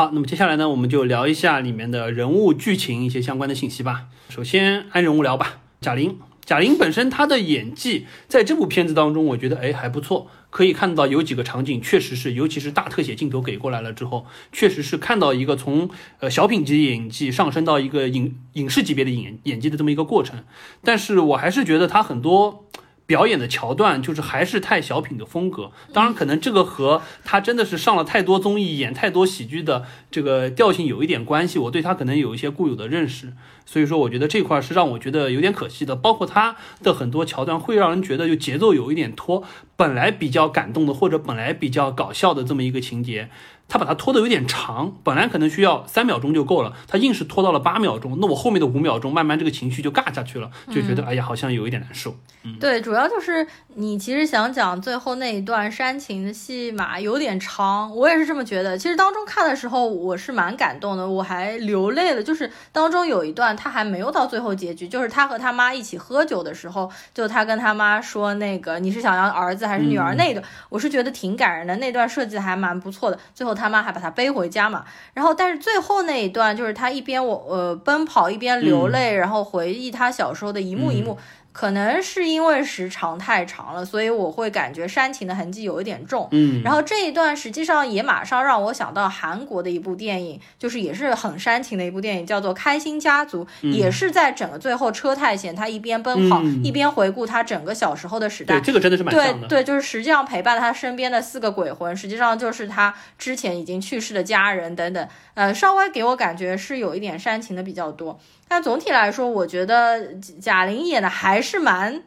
S2: 好，那么接下来呢，我们就聊一下里面的人物、剧情一些相关的信息吧。首先按人物聊吧，贾玲。贾玲本身她的演技在这部片子当中，我觉得哎还不错。可以看到有几个场景确实是，尤其是大特写镜头给过来了之后，确实是看到一个从呃小品级演技上升到一个影影视级别的演演技的这么一个过程。但是我还是觉得她很多。表演的桥段就是还是太小品的风格，当然可能这个和他真的是上了太多综艺、演太多喜剧的这个调性有一点关系。我对他可能有一些固有的认识，所以说我觉得这块是让我觉得有点可惜的。包括他的很多桥段会让人觉得就节奏有一点拖，本来比较感动的或者本来比较搞笑的这么一个情节。他把它拖得有点长，本来可能需要三秒钟就够了，他硬是拖到了八秒钟。那我后面的五秒钟，慢慢这个情绪就尬下去了，就觉得哎呀，好像有一点难受。
S1: 嗯，对，主要就是你其实想讲最后那一段煽情的戏码有点长，我也是这么觉得。其实当中看的时候我是蛮感动的，我还流泪了。就是当中有一段他还没有到最后结局，就是他和他妈一起喝酒的时候，就他跟他妈说那个你是想要儿子还是女儿那段，我是觉得挺感人的，那段设计还蛮不错的。最后。他妈还把他背回家嘛，然后但是最后那一段就是他一边我呃奔跑一边流泪，然后回忆他小时候的一幕一幕。可能是因为时长太长了，所以我会感觉煽情的痕迹有一点重。
S2: 嗯，
S1: 然后这一段实际上也马上让我想到韩国的一部电影，就是也是很煽情的一部电影，叫做《开心家族》，也是在整个最后车太贤他一边奔跑一边回顾他整个小时候的时代。
S2: 对，这个真的是蛮
S1: 像的。对对，就是实际上陪伴他身边的四个鬼魂，实际上就是他之前已经去世的家人等等。呃，稍微给我感觉是有一点煽情的比较多。但总体来说，我觉得贾玲演的还是蛮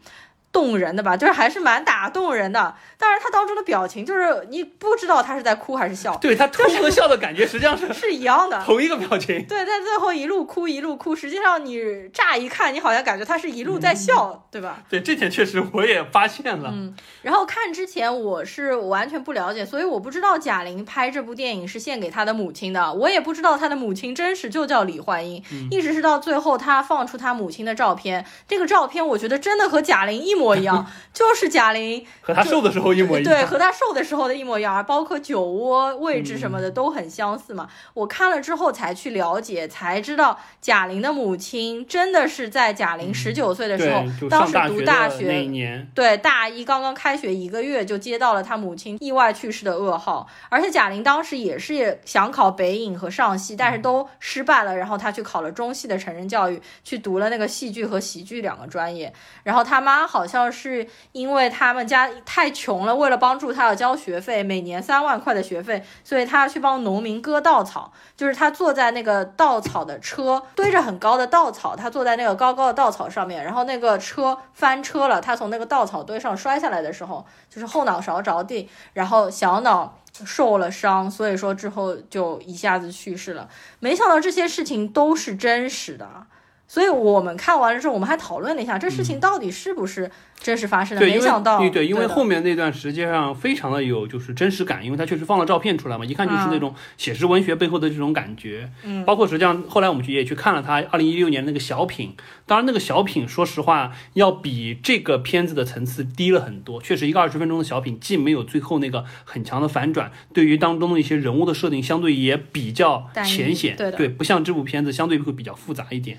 S1: 动人的吧，就是还是蛮打动人的。当然，他当中的表情就是你不知道他是在哭还是笑，
S2: 对他哭和笑的感觉实际上是
S1: 是一样的，
S2: 同一个表情。
S1: 对，在最后一路哭一路哭，实际上你乍一看，你好像感觉他是一路在笑，对吧？
S2: 对，这点确实我也发现了。
S1: 嗯，然后看之前我是完全不了解，所以我不知道贾玲拍这部电影是献给她的母亲的，我也不知道她的母亲真实就叫李焕英，一直是到最后她放出她母亲的照片，这个照片我觉得真的和贾玲一模一样，就是贾玲
S2: 和她瘦的时候一模一样，
S1: 对，和她瘦的时候的一模一样，包括酒窝位置什么的都很相似嘛。我看了之后才去了解，才知道贾玲的母亲真的是在贾玲十九岁的时候，当时读大学
S2: 那一年，
S1: 对，大一刚刚开学一个月就接到了她母亲意外去世的噩耗，而且贾玲当时也是想考北影和上戏，但是都失败了，然后她去考了中戏的成人教育，去读了那个戏剧和喜剧两个专业，然后他妈好像像是因为他们家太穷了，为了帮助他要交学费，每年三万块的学费，所以他要去帮农民割稻草，就是他坐在那个稻草的车，堆着很高的稻草，他坐在那个高高的稻草上面，然后那个车翻车了，他从那个稻草堆上摔下来的时候，就是后脑勺着地，然后小脑受了伤，所以说之后就一下子去世了。没想到这些事情都是真实的。所以我们看完了之后，我们还讨论了一下，这事情到底是不是真实发生的？没想到，
S2: 对，因为后面那段实际上非常的有就是真实感，因为他确实放了照片出来嘛，一看就是那种写实文学背后的这种感觉。
S1: 嗯，
S2: 包括实际上后来我们去也去看了他二零一六年那个小品，当然那个小品说实话要比这个片子的层次低了很多。确实，一个二十分钟的小品既没有最后那个很强的反转，对于当中的一些人物的设定相对也比较浅显，
S1: 对
S2: 对，不像这部片子相对会比较复杂一点。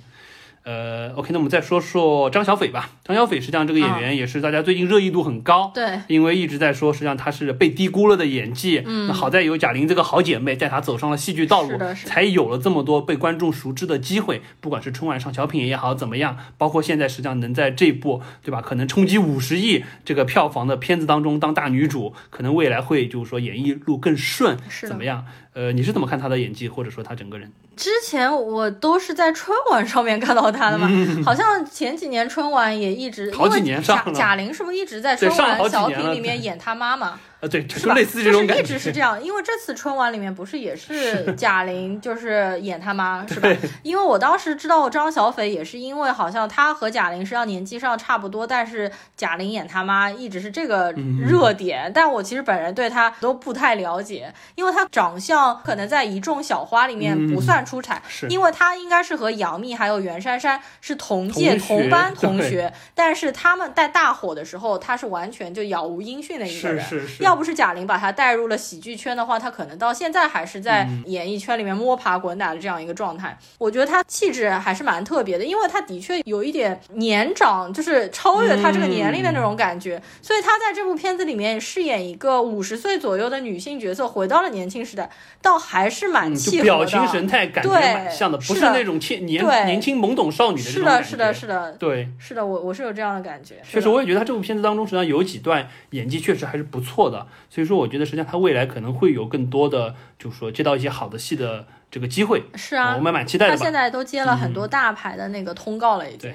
S2: 呃，OK，那我们再说说张小斐吧。张小斐实际上这个演员也是大家最近热议度很高，
S1: 对，
S2: 因为一直在说，实际上她是被低估了的演技。
S1: 嗯，
S2: 那好在有贾玲这个好姐妹带她走上了戏剧道路，才有了这么多被观众熟知的机会。不管是春晚上小品也好，怎么样，包括现在实际上能在这部对吧，可能冲击五十亿这个票房的片子当中当大女主，可能未来会就是说演艺路更顺，怎么样？呃，你是怎么看他的演技，或者说他整个人？
S1: 之前我都是在春晚上面看到他的嘛，好像前几年春晚也一直，
S2: 好几年上
S1: 了。贾玲是不是一直在春晚小品里面演她妈妈？
S2: 啊，对，就类似这种
S1: 感觉，一直是这样。因为这次春晚里面不是也是贾玲，就是演她妈，是吧？因为我当时知道张小斐也是因为好像她和贾玲实际上年纪上差不多，但是贾玲演她妈一直是这个热点。但我其实本人对她都不太了解，因为她长相可能在一众小花里面不算出彩，因为她应该是和杨幂还有袁姗姗是同届同班同学，但是他们在大火的时候，她是完全就杳无音讯的一个人，要。要不是贾玲把她带入了喜剧圈的话，她可能到现在还是在演艺圈里面摸爬滚打的这样一个状态。我觉得她气质还是蛮特别的，因为她的确有一点年长，就是超越她这个年龄的那种感觉。所以她在这部片子里面饰演一个五十岁左右的女性角色，回到了年轻时代，倒还是蛮契合的。
S2: 表情神态感觉蛮像的，不是那种年年年轻懵懂少女的
S1: 是的，是的，是的，
S2: 对，
S1: 是的，我我是有这样的感觉。
S2: 确实，我也觉得她这部片子当中，实际上有几段演技确实还是不错的。所以说，我觉得实际上他未来可能会有更多的，就是说接到一些好的戏的这个机会。
S1: 是啊，
S2: 我们蛮期待的。
S1: 他现在都接了很多大牌的那个通告了，已经。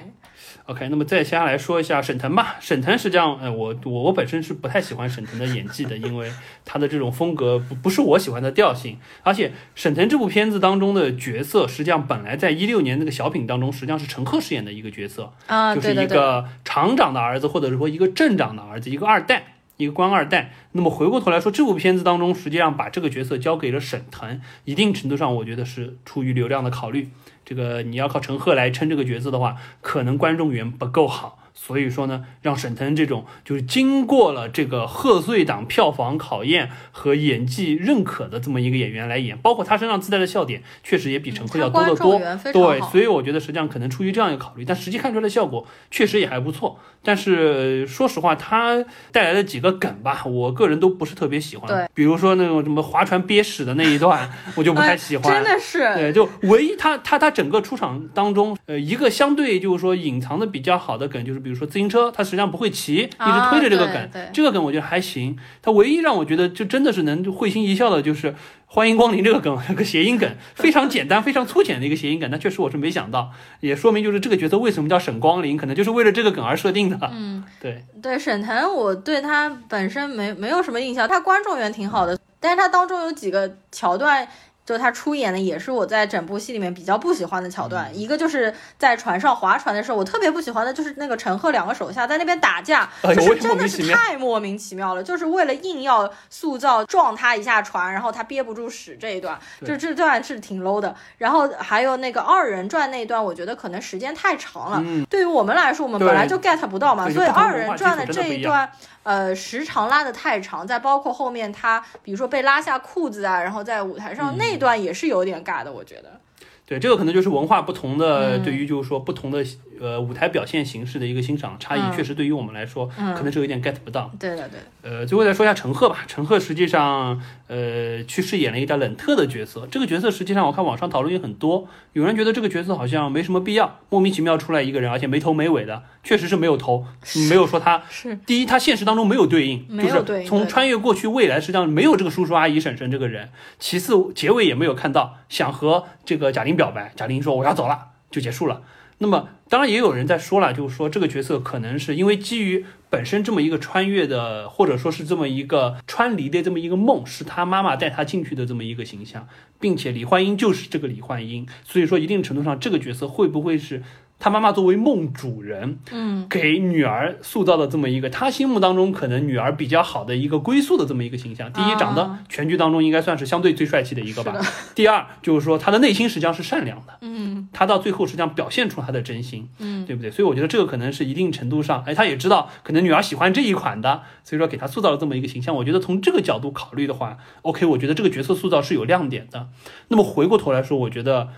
S2: OK，那么再接下来说一下沈腾吧。沈腾实际上，呃，我我我本身是不太喜欢沈腾的演技的，因为他的这种风格不不是我喜欢的调性。而且沈腾这部片子当中的角色，实际上本来在一六年那个小品当中，实际上是陈赫饰演的一个角色
S1: 啊，
S2: 就是一个厂长的儿子，或者是说一个镇长的儿子，一个二代。一个官二代，那么回过头来说，这部片子当中，实际上把这个角色交给了沈腾，一定程度上，我觉得是出于流量的考虑。这个你要靠陈赫来撑这个角色的话，可能观众缘不够好。所以说呢，让沈腾这种就是经过了这个贺岁档票房考验和演技认可的这么一个演员来演，包括他身上自带的笑点，确实也比陈赫要多得多。对，所以我觉得实际上可能出于这样一个考虑，但实际看出来的效果确实也还不错。但是说实话，他带来的几个梗吧，我个人都不是特别喜欢。
S1: 对，
S2: 比如说那种什么划船憋屎的那一段，我就不太喜欢。
S1: 真的是。
S2: 对，就唯一他他他整个出场当中，呃，一个相对就是说隐藏的比较好的梗，就是比。比如说自行车，他实际上不会骑，一直推着这个梗，这个梗我觉得还行。他唯一让我觉得就真的是能会心一笑的，就是欢迎光临这个梗，这 个谐音梗非常简单、非常粗浅的一个谐音梗，但确实我是没想到，也说明就是这个角色为什么叫沈光临，可能就是为了这个梗而设定的。
S1: 嗯，
S2: 对
S1: 对，沈腾我对他本身没没有什么印象，他观众缘挺好的，但是他当中有几个桥段。就他出演的也是我在整部戏里面比较不喜欢的桥段，一个就是在船上划船的时候，我特别不喜欢的就是那个陈赫两个手下在那边打架，就是真的是太莫名其妙了，就是为了硬要塑造撞他一下船，然后他憋不住屎这一段，就这段是挺 low 的。然后还有那个二人转那一段，我觉得可能时间太长了，对于我们来说，我们本来就 get 不到嘛，所以二人转的这一段。呃，时长拉的太长，再包括后面他，比如说被拉下裤子啊，然后在舞台上那段也是有点尬的，我觉得。
S2: 对，这个可能就是文化不同的，对于就是说不同的。呃，舞台表现形式的一个欣赏差异，确实对于我们来说，可能是有点 get 不到。
S1: 对的，对。
S2: 呃，最后再说一下陈赫吧。陈赫实际上，呃，去饰演了一个冷特的角色。这个角色实际上，我看网上讨论也很多。有人觉得这个角色好像没什么必要，莫名其妙出来一个人，而且没头没尾的，确实是没有头，没有说他。
S1: 是。
S2: 第一，他现实当中没有对应，
S1: 就是
S2: 从穿越过去未来，实际上没有这个叔叔阿姨婶婶这个人。其次，结尾也没有看到想和这个贾玲表白，贾玲说我要走了，就结束了。那么。当然也有人在说了，就是说这个角色可能是因为基于本身这么一个穿越的，或者说是这么一个穿离的这么一个梦，是他妈妈带他进去的这么一个形象，并且李焕英就是这个李焕英，所以说一定程度上这个角色会不会是？他妈妈作为梦主人，
S1: 嗯，
S2: 给女儿塑造的这么一个，他心目当中可能女儿比较好的一个归宿的这么一个形象。第一，长得全剧当中应该算是相对最帅气的一个吧。第二，就是说他的内心实际上是善良的，
S1: 嗯，
S2: 他到最后实际上表现出他的真心，
S1: 嗯，
S2: 对不对？所以我觉得这个可能是一定程度上，哎，他也知道可能女儿喜欢这一款的，所以说给他塑造了这么一个形象。我觉得从这个角度考虑的话，OK，我觉得这个角色塑造是有亮点的。那么回过头来说，我觉得。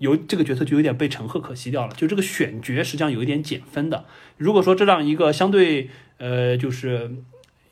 S2: 有这个角色就有点被陈赫可惜掉了，就这个选角实际上有一点减分的。如果说这让一个相对呃就是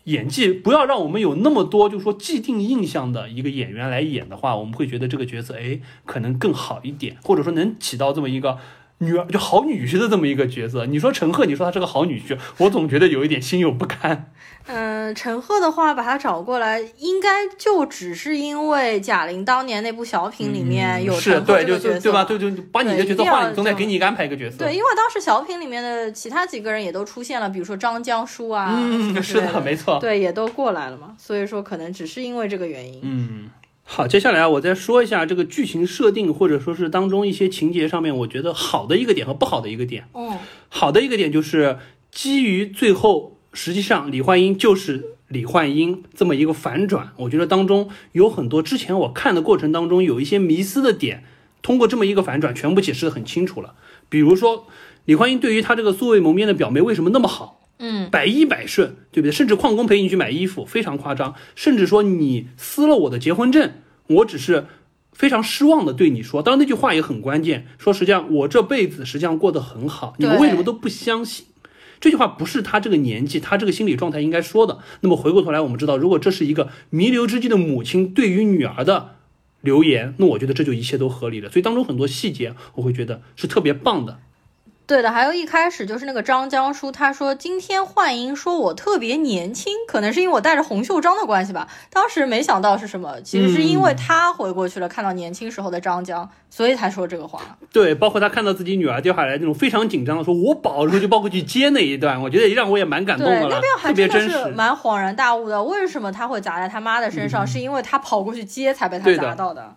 S2: 演技不要让我们有那么多就是说既定印象的一个演员来演的话，我们会觉得这个角色哎可能更好一点，或者说能起到这么一个。女儿就好女婿的这么一个角色，你说陈赫，你说他是个好女婿，我总觉得有一点心有不甘。
S1: 嗯，陈赫的话把他找过来，应该就只是因为贾玲当年那部小品里面有陈
S2: 赫这个角色，对吧？对对，把你的角色换，总得给你安排一个角色。
S1: 对，因为当时小品里面的其他几个人也都出现了，比如说张江疏啊，
S2: 嗯，是的，没错，
S1: 对，也都过来了嘛。所以说，可能只是因为这个原因。
S2: 嗯。好，接下来我再说一下这个剧情设定，或者说是当中一些情节上面，我觉得好的一个点和不好的一个点。
S1: 哦，
S2: 好的一个点就是基于最后实际上李焕英就是李焕英这么一个反转，我觉得当中有很多之前我看的过程当中有一些迷思的点，通过这么一个反转全部解释的很清楚了。比如说李焕英对于他这个素未谋面的表妹为什么那么好？
S1: 嗯，
S2: 百依百顺，对不对？甚至矿工陪你去买衣服，非常夸张。甚至说你撕了我的结婚证，我只是非常失望的对你说。当然那句话也很关键，说实际上我这辈子实际上过得很好，你们为什么都不相信？这句话不是他这个年纪，他这个心理状态应该说的。那么回过头来，我们知道，如果这是一个弥留之际的母亲对于女儿的留言，那我觉得这就一切都合理了。所以当中很多细节，我会觉得是特别棒的。
S1: 对的，还有一开始就是那个张江疏，他说今天幻音说我特别年轻，可能是因为我带着红袖章的关系吧。当时没想到是什么，其实是因为他回过去了，看到年轻时候的张江，所以才说这个话。
S2: 对，包括他看到自己女儿掉下来那种非常紧张的说“我保”，然后就包括去接那一段，我觉得让我也蛮感动的。
S1: 那边还真的是蛮恍然大悟的，为什么他会砸在他妈的身上？是因为他跑过去接才被他砸到的。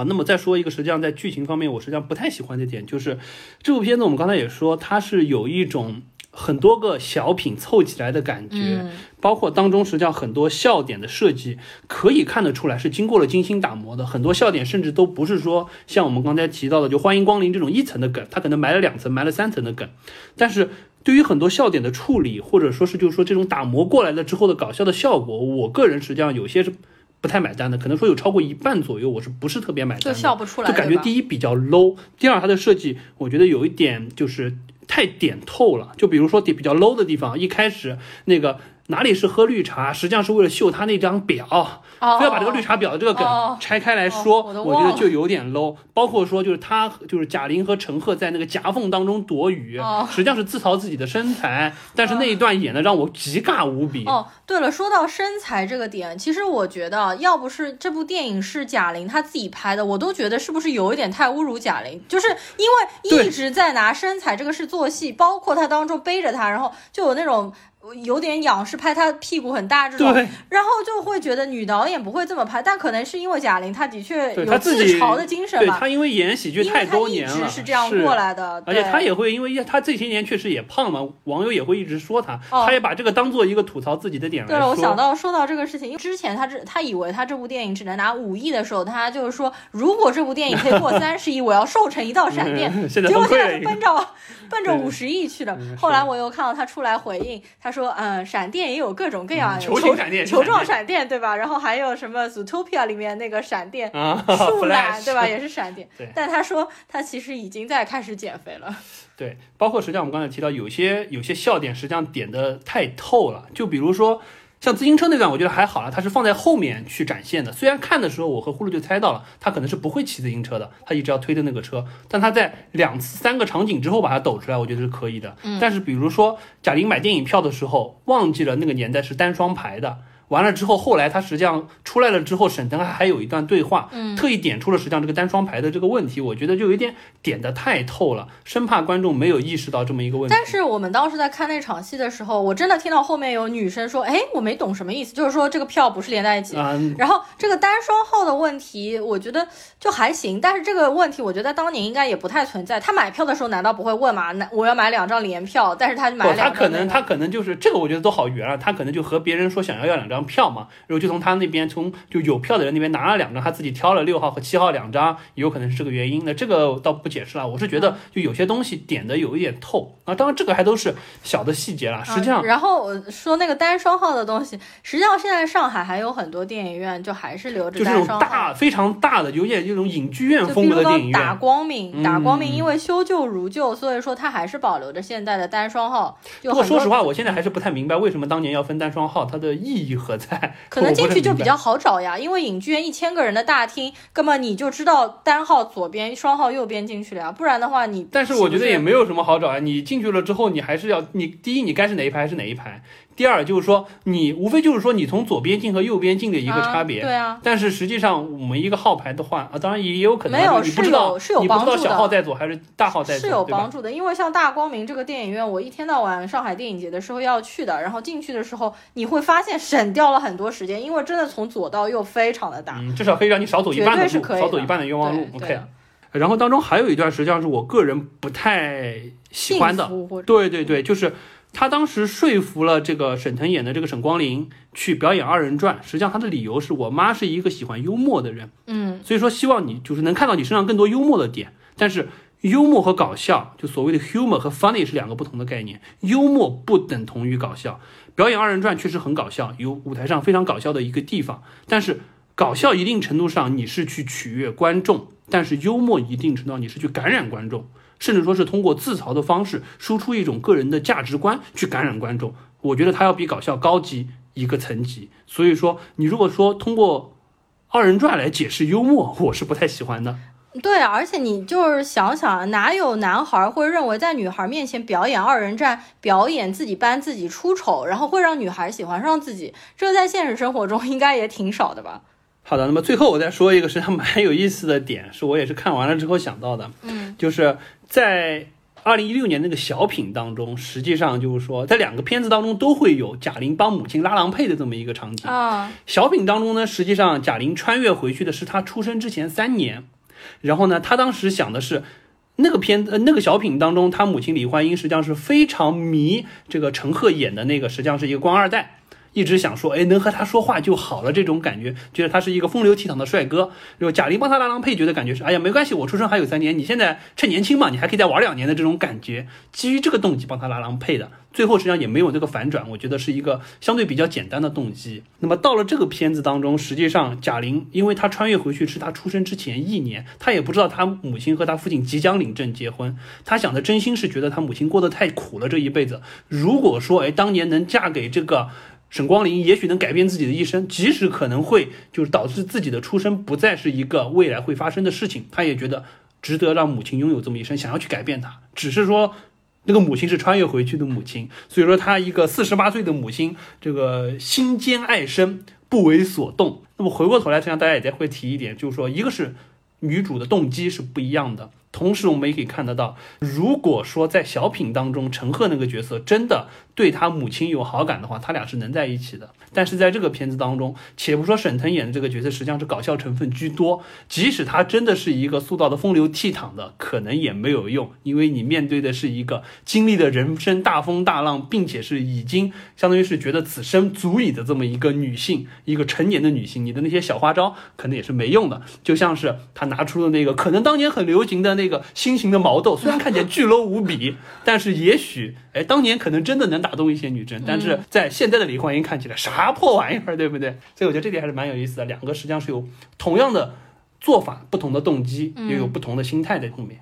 S2: 好，那么再说一个，实际上在剧情方面，我实际上不太喜欢的点，就是这部片子我们刚才也说，它是有一种很多个小品凑起来的感觉，包括当中实际上很多笑点的设计，可以看得出来是经过了精心打磨的。很多笑点甚至都不是说像我们刚才提到的，就欢迎光临这种一层的梗，它可能埋了两层，埋了三层的梗。但是对于很多笑点的处理，或者说是就是说这种打磨过来了之后的搞笑的效果，我个人实际上有些是。不太买单的，可能说有超过一半左右，我是不是特别买单？
S1: 就笑不出来，
S2: 就感觉第一比较 low，第二它的设计我觉得有一点就是太点透了。就比如说点比较 low 的地方，一开始那个哪里是喝绿茶，实际上是为了秀他那张表，
S1: 哦
S2: 非要把这个绿茶婊的这个梗
S1: 哦
S2: 拆开来说，
S1: 哦我
S2: 觉得就有点 low。包括说就是他就是贾玲和陈赫在那个夹缝当中躲雨，
S1: 哦
S2: 实际上是自嘲自己的身材，但是那一段演的让我极尬无比。
S1: 哦，对了，说到身材这个点，其实我觉得，要不是这部电影是贾玲她自己拍的，我都觉得是不是有一点太侮辱贾玲？就是因为一直在拿身材这个事做戏，包括她当中背着她，然后就有那种。有点仰视拍他屁股很大这种，
S2: 对。
S1: 然后就会觉得女导演不会这么拍，但可能是因为贾玲她的确有
S2: 自
S1: 嘲的精神吧，
S2: 她因为演喜剧太多年了，
S1: 直是。这样过来的，
S2: 而且
S1: 对。
S2: 他也会，因为她这些年确实也胖嘛，网友也会一直说他，
S1: 哦。
S2: 也把这个当做一个吐槽自己的点来。
S1: 对了，我想到说到这个事情，因为之前她这她以为她这部电影只能拿五亿的时候，她就是说，如果这部电影可以过 三十亿，我要瘦成一道闪电。
S2: 现在
S1: 结果现在是奔着奔着
S2: 对
S1: 五十亿去的后来我又看到她出来回应，他说，嗯，闪电也有各种各样，
S2: 嗯球形闪电
S1: 球状
S2: 闪
S1: 闪电，对吧？然后还有什么 Zootopia 里面那个闪电。
S2: 啊，
S1: 树懒 对吧？也是闪电
S2: 对，
S1: 但他说他其实已经在开始减肥了。
S2: 对，包括实际上我们刚才提到有些有些笑点实际上点的太透了，就比如说像自行车那段，我觉得还好了，它是放在后面去展现的。虽然看的时候我和呼噜就猜到了，他可能是不会骑自行车的，他一直要推着那个车，但他在两次三个场景之后把它抖出来，我觉得是可以的。但是比如说贾玲买电影票的时候忘记了那个年代是单双排的。完了之后，后来他实际上出来了之后，沈腾还还有一段对话，嗯，特意点出了实际上这个单双排的这个问题，我觉得就有点点的太透了，生怕观众没有意识到这么一个问题。
S1: 但是我们当时在看那场戏的时候，我真的听到后面有女生说：“哎，我没懂什么意思，就是说这个票不是连在一起。
S2: 啊、
S1: 然后这个单双号的问题，我觉得就还行，但是这个问题我觉得当年应该也不太存在。他买票的时候难道不会问吗？那我要买两张连票，但是他买两张、
S2: 他可能他可能就是这个，我觉得都好圆啊。他可能就和别人说想要要两张票嘛，然后就从他那边从就有票的人那边拿了两张，他自己挑了六号和七号两张，有可能是这个原因。那这个倒不解释了，我是觉得就有些东西点的有一点透啊。当然这个还都是小的细节了，实际上
S1: 啊、然后我说那个单双号的东西，实际上现在上海还有很多电影院就还是留着单双号。
S2: 大非常大的，有点这种影剧院风格的电影
S1: 打。光明，打光明
S2: 嗯
S1: 因为修旧如旧，所以说它还是保留着现在的单双号。
S2: 不过说实话，我现在还是不太明白为什么当年要分单双号，它的意义何在？
S1: 可能进去就比较好找呀，因为影剧院一千个人的大厅，根本你就知道单号左边、双号右边进去了呀，不然的话你。
S2: 但是我觉得也
S1: 没。
S2: 没有什么好找啊！你进去了之后，你还是要你第一，你该是哪一排是哪一排；第二就是说，你无非就是说你从左边进和右边进的一个差别。
S1: 啊、对啊，
S2: 但是实际上我们一个号牌的话啊，当然也有可能
S1: 没有
S2: 你不知道
S1: 是有是有
S2: 你不知道
S1: 帮助的
S2: 小号在左还是大号在左，
S1: 是有帮助的，因为像大光明这个电影院，我一天到晚上海电影节的时候要去的，然后进去的时候你会发现省掉了很多时间，因为真的从左到右非常的大，
S2: 嗯，至少可以让你少走一半的路，少走一半的冤枉路。OK。然后当中还有一段，实际上是我个人不太喜欢的，对对对，就是他当时说服了这个沈腾演的这个沈光林去表演二人转，实际上他的理由是我妈是一个喜欢幽默的人，
S1: 嗯，
S2: 所以说希望你就是能看到你身上更多幽默的点。但是幽默和搞笑，就所谓的 humor 和 funny 是两个不同的概念，幽默不等同于搞笑。表演二人转确实很搞笑，有舞台上非常搞笑的一个地方，但是搞笑一定程度上你是去取悦观众，但是幽默一定程度上你是去感染观众。甚至说是通过自嘲的方式输出一种个人的价值观去感染观众。我觉得它要比搞笑高级一个层级。所以说，你如果说通过二人转来解释幽默，我是不太喜欢的。
S1: 对，而且你就是想想，哪有男孩会认为在女孩面前表演二人转，表演自己搬自己出丑，然后会让女孩喜欢上自己？这在现实生活中应该也挺少的吧？
S2: 好的，那么最后我再说一个实际上蛮有意思的点，是我也是看完了之后想到的，
S1: 嗯，
S2: 就是在二零一六年那个小品当中，实际上就是说，在两个片子当中都会有贾玲帮母亲拉郎配的这么一个场景。
S1: 啊，
S2: 小品当中呢，实际上贾玲穿越回去的是她出生之前三年，然后呢，她当时想的是。那个片呃那个小品当中，她母亲李焕英实际上是非常迷这个陈赫演的那个，实际上是一个官二代，一直想说，哎，能和他说话就好了，这种感觉，觉得他是一个风流倜傥的帅哥。就贾玲帮他拉郎配角的感觉是，哎呀，没关系，我出生还有三年，你现在趁年轻嘛，你还可以再玩两年的这种感觉。基于这个动机帮他拉郎配的，最后实际上也没有这个反转，我觉得是一个相对比较简单的动机。那么到了这个片子当中，实际上贾玲因为她穿越回去是她出生之前一年，她也不知道她母亲和她父亲即将领证结婚，她想的真心是觉得她母亲过得太苦了这一辈子。如果说哎当年能嫁给这个。沈光林也许能改变自己的一生，即使可能会就是导致自己的出生不再是一个未来会发生的事情，他也觉得值得让母亲拥有这么一生，想要去改变他。只是说那个母亲是穿越回去的母亲，所以说他一个四十八岁的母亲，这个心坚爱生，不为所动。那么回过头来，实际上大家也在会提一点，就是说一个是女主的动机是不一样的。同时，我们也可以看得到，如果说在小品当中，陈赫那个角色真的对他母亲有好感的话，他俩是能在一起的。但是在这个片子当中，且不说沈腾演的这个角色实际上是搞笑成分居多，即使他真的是一个塑造的风流倜傥的，可能也没有用，因为你面对的是一个经历了人生大风大浪，并且是已经相当于是觉得此生足矣的这么一个女性，一个成年的女性，你的那些小花招可能也是没用的。就像是他拿出了那个可能当年很流行的那个新型的毛豆，虽然看起来巨 low 无比，但是也许哎当年可能真的能打动一些女生，但是在现在的李焕英看起来啥破玩意儿，对不对？所以我觉得这点还是蛮有意思的。两个实际上是有同样的做法，不同的动机，又有不同的心态在后面。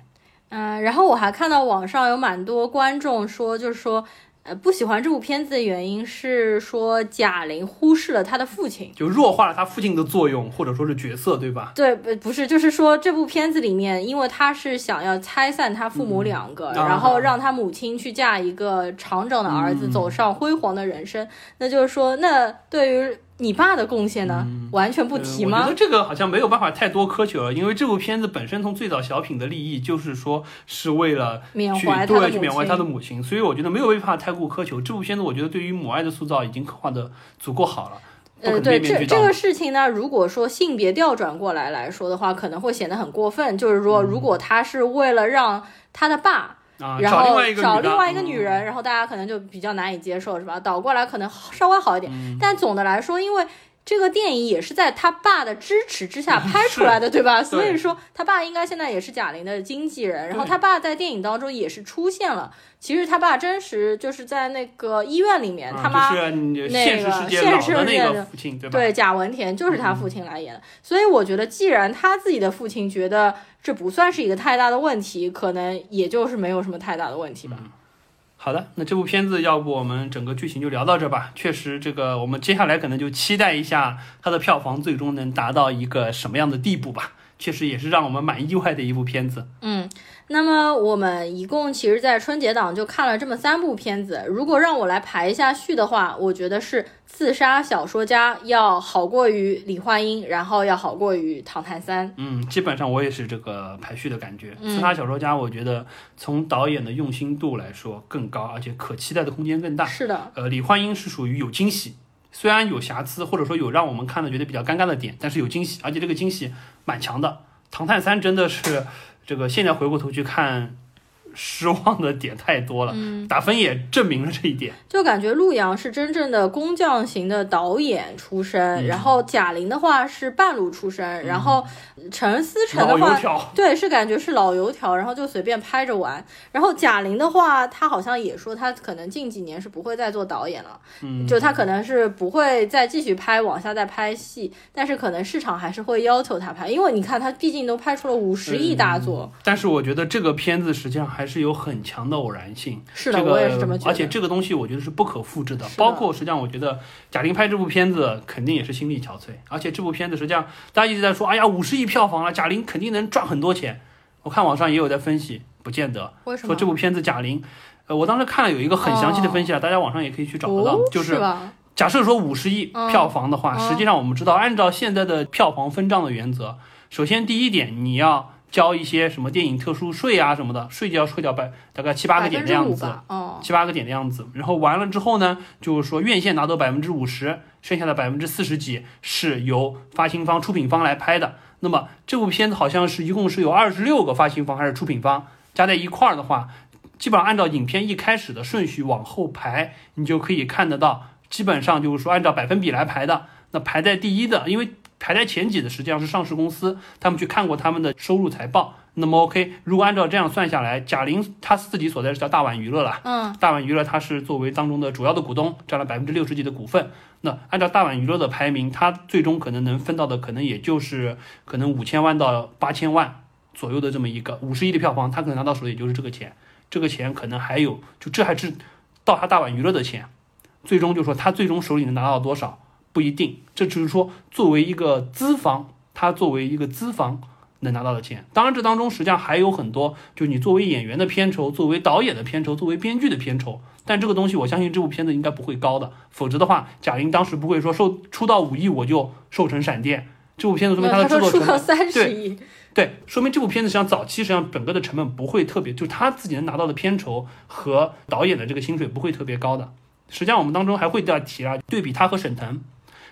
S1: 嗯，然后我还看到网上有蛮多观众说，就是说。呃，不喜欢这部片子的原因是说贾玲忽视了她的父亲，
S2: 就弱化了她父亲的作用，或者说是角色，对吧？
S1: 对，不不是，就是说这部片子里面，因为他是想要拆散他父母两个，然后让他母亲去嫁一个厂长的儿子，走上辉煌的人生。那就是说，那对于。你爸的贡献呢？完全不提吗？
S2: 我觉得这个好像没有办法太多苛求了，因为这部片子本身从最早小品的立意就是说是为了
S1: 缅怀
S2: 对去缅怀他的母亲，所以我觉得没有办法太过苛求。这部片子我觉得对于母爱的塑造已经刻画的足够好了。
S1: 呃，对这这个事情呢，如果说性别调转过来来说的话，可能会显得很过分。就是说，如果他是为了让他的爸。然后找另外一个女人，然后大家可能就比较难以接受，是吧？倒过来可能稍微好一点，但总的来说，因为。这个电影也是在他爸的支持之下拍出来的，对吧？所以说他爸应该现在也是贾玲的经纪人，然后他爸在电影当中也是出现了。其实他爸真实就是在那个医院里面，他妈那个现实世界
S2: 的父亲，对吧？
S1: 对，贾文田就是他父亲来演的。所以我觉得，既然他自己的父亲觉得这不算是一个太大的问题，可能也就是没有什么太大的问题吧。
S2: 好的，那这部片子要不我们整个剧情就聊到这吧。确实，这个我们接下来可能就期待一下它的票房最终能达到一个什么样的地步吧。确实也是让我们蛮意外的一部片子。
S1: 嗯。那么我们一共其实，在春节档就看了这么三部片子。如果让我来排一下序的话，我觉得是《刺杀小说家》要好过于《李焕英》，然后要好过于《唐探三》。
S2: 嗯，基本上我也是这个排序的感觉。《刺杀小说家》我觉得从导演的用心度来说更高，而且可期待的空间更大。
S1: 是的。
S2: 呃，《李焕英》是属于有惊喜，虽然有瑕疵，或者说有让我们看的觉得比较尴尬的点，但是有惊喜，而且这个惊喜蛮强的。《唐探三》真的是。这个现在回过头去看。失望的点太多了，嗯，打分也证明了这一点。
S1: 就感觉陆阳是真正的工匠型的导演出身，然后贾玲的话是半路出身，然后陈思诚的话，对，是感觉是老油条，然后就随便拍着玩。然后贾玲的话，她好像也说她可能近几年是不会再做导演了，嗯，就她可能是不会再继续拍往下再拍戏，但是可能市场还是会要求她拍，因为你看她毕竟都拍出了五十亿大作。
S2: 但是我觉得这个片子实际上还是有很强的偶然性，
S1: 是的，我也是这么觉得。
S2: 而且这个东西我觉得是不可复制的。包括实际上，我觉得贾玲拍这部片子肯定也是心力憔悴。而且这部片子实际上大家一直在说，哎呀，五十亿票房了，贾玲肯定能赚很多钱。我看网上也有在分析，不见得。说这部片子贾玲，呃，我当时看了有一个很详细的分析啊，大家网上也可以去找得到。就是假设说五十亿票房的话，实际上我们知道，按照现在的票房分账的原则，首先第一点你要。交一些什么电影特殊税啊什么的，税就要税掉百大概七八个点的样子，七八个点的样子。然后完了之后呢，就是说院线拿到百分之五十，剩下的百分之四十几是由发行方、出品方来拍的。那么这部片子好像是一共是有二十六个发行方还是出品方加在一块儿的话，基本上按照影片一开始的顺序往后排，你就可以看得到，基本上就是说按照百分比来排的，那排在第一的，因为。排在前几的实际上是上市公司，他们去看过他们的收入财报。那么 OK，如果按照这样算下来，贾玲她自己所在是叫大碗娱乐了，嗯，大碗娱乐它是作为当中的主要的股东，占了百分之六十几的股份。那按照大碗娱乐的排名，它最终可能能分到的可能也就是可能五千万到八千万左右的这么一个五十亿的票房，他可能拿到手也就是这个钱。这个钱可能还有，就这还是到他大碗娱乐的钱。最终就说他最终手里能拿到多少不一定，这只是说作为一个资方，他作为一个资方能拿到的钱。当然，这当中实际上还有很多，就你作为演员的片酬，作为导演的片酬，作为编剧的片酬。但这个东西，我相信这部片子应该不会高的，否则的话，贾玲当时不会说售出到五亿我就瘦成闪电。这部片子说明它的制作成本
S1: 三十亿，
S2: 对，说明这部片子实际上早期实际上整个的成本不会特别，就是他自己能拿到的片酬和导演的这个薪水不会特别高的。实际上我们当中还会再提啊，对比他和沈腾，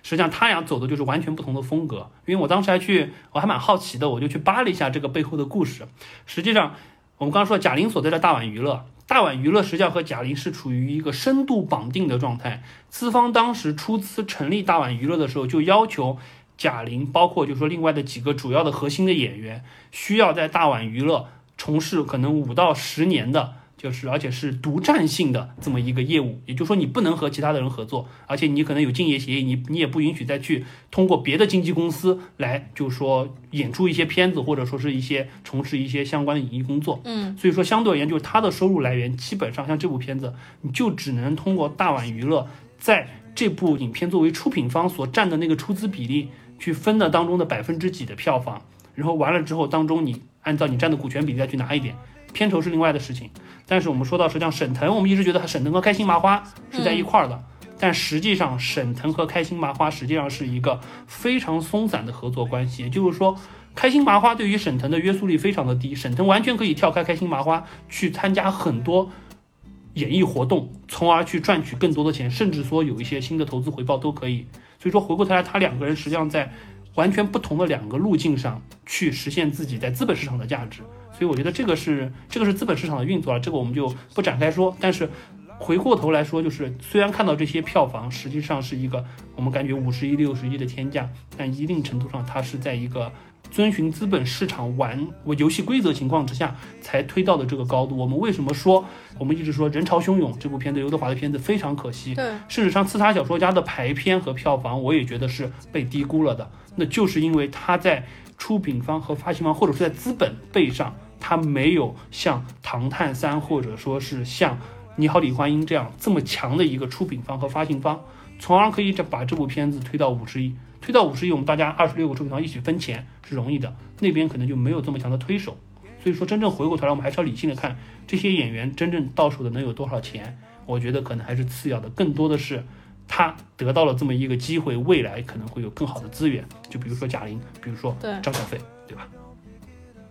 S2: 实际上他俩走的就是完全不同的风格。因为我当时还去，我还蛮好奇的，我就去扒了一下这个背后的故事。实际上，我们刚刚说贾玲所在的大碗娱乐。大碗娱乐实际上和贾玲是处于一个深度绑定的状态。资方当时出资成立大碗娱乐的时候，就要求贾玲，包括就是说另外的几个主要的核心的演员，需要在大碗娱乐从事可能五到十年的。就是，而且是独占性的这么一个业务，也就是说你不能和其他的人合作，而且你可能有竞业协议，你你也不允许再去通过别的经纪公司来，就是说演出一些片子，或者说是一些从事一些相关的演艺工作。
S1: 嗯，
S2: 所以说相对而言，就是它的收入来源基本上像这部片子，你就只能通过大碗娱乐在这部影片作为出品方所占的那个出资比例去分的当中的百分之几的票房，然后完了之后当中你按照你占的股权比例再去拿一点。片酬是另外的事情，但是我们说到实际上沈腾，我们一直觉得沈腾和开心麻花是在一块儿的，但实际上沈腾和开心麻花实际上是一个非常松散的合作关系，也就是说，开心麻花对于沈腾的约束力非常的低，沈腾完全可以跳开开心麻花去参加很多演艺活动，从而去赚取更多的钱，甚至说有一些新的投资回报都可以。所以说回过头来，他两个人实际上在完全不同的两个路径上去实现自己在资本市场的价值。所以我觉得这个是这个是资本市场的运作啊，这个我们就不展开说。但是回过头来说，就是虽然看到这些票房实际上是一个我们感觉五十亿、六十亿的天价，但一定程度上它是在一个遵循资本市场玩游戏规则情况之下才推到的这个高度。我们为什么说我们一直说人潮汹涌？这部片子刘德华的片子非常可惜。
S1: 对，
S2: 事实上《刺杀小说家》的排片和票房，我也觉得是被低估了的。那就是因为他在出品方和发行方，或者说在资本背上。他没有像《唐探三》或者说是像《你好，李焕英》这样这么强的一个出品方和发行方，从而可以这把这部片子推到五十亿，推到五十亿，我们大家二十六个出品方一起分钱是容易的，那边可能就没有这么强的推手。所以说，真正回过头来，我们还是要理性的看这些演员真正到手的能有多少钱，我觉得可能还是次要的，更多的是他得到了这么一个机会，未来可能会有更好的资源，就比如说贾玲，比如说张小斐，对吧？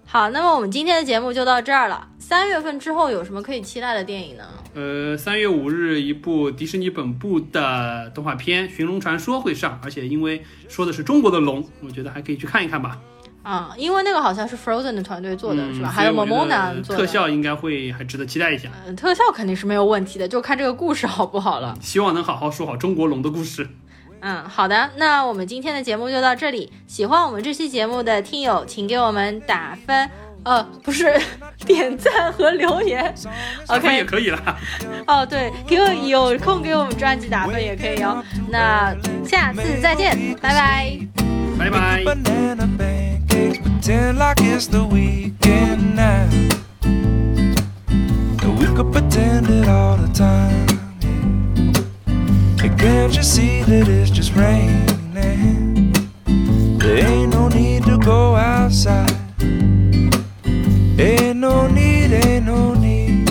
S1: 好，那么我们今天的节目就到这儿了。三月份之后有什么可以期待的电影呢？
S2: 呃，三月五日一部迪士尼本部的动画片《寻龙传说》会上，而且因为说的是中国的龙，我觉得还可以去看一看吧。
S1: 啊，因为那个好像是 Frozen 的团队做的，是吧？还有 Momona 做
S2: 的。特效应该会还值得期待一下。
S1: 嗯，特效肯定是没有问题的，就看这个故事好不好了。
S2: 希望能好好说好中国龙的故事。
S1: 嗯，好的，那我们今天的节目就到这里。喜欢我们这期节目的听友，请给我们打分，呃，不是 点赞和留言，OK
S2: 也可以了。
S1: 哦，对，给我有空给我们专辑打分也可以哦。那下次再见，拜拜，
S2: 拜拜。
S3: Can't you see that it's just raining? There ain't no need to go outside. Ain't no need, ain't no need.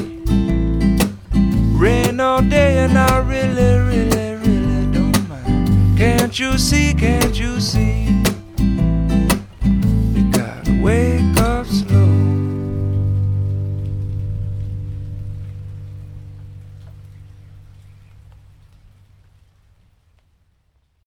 S3: Rain all day and I really, really, really don't mind. Can't you see, can't you see? You gotta wake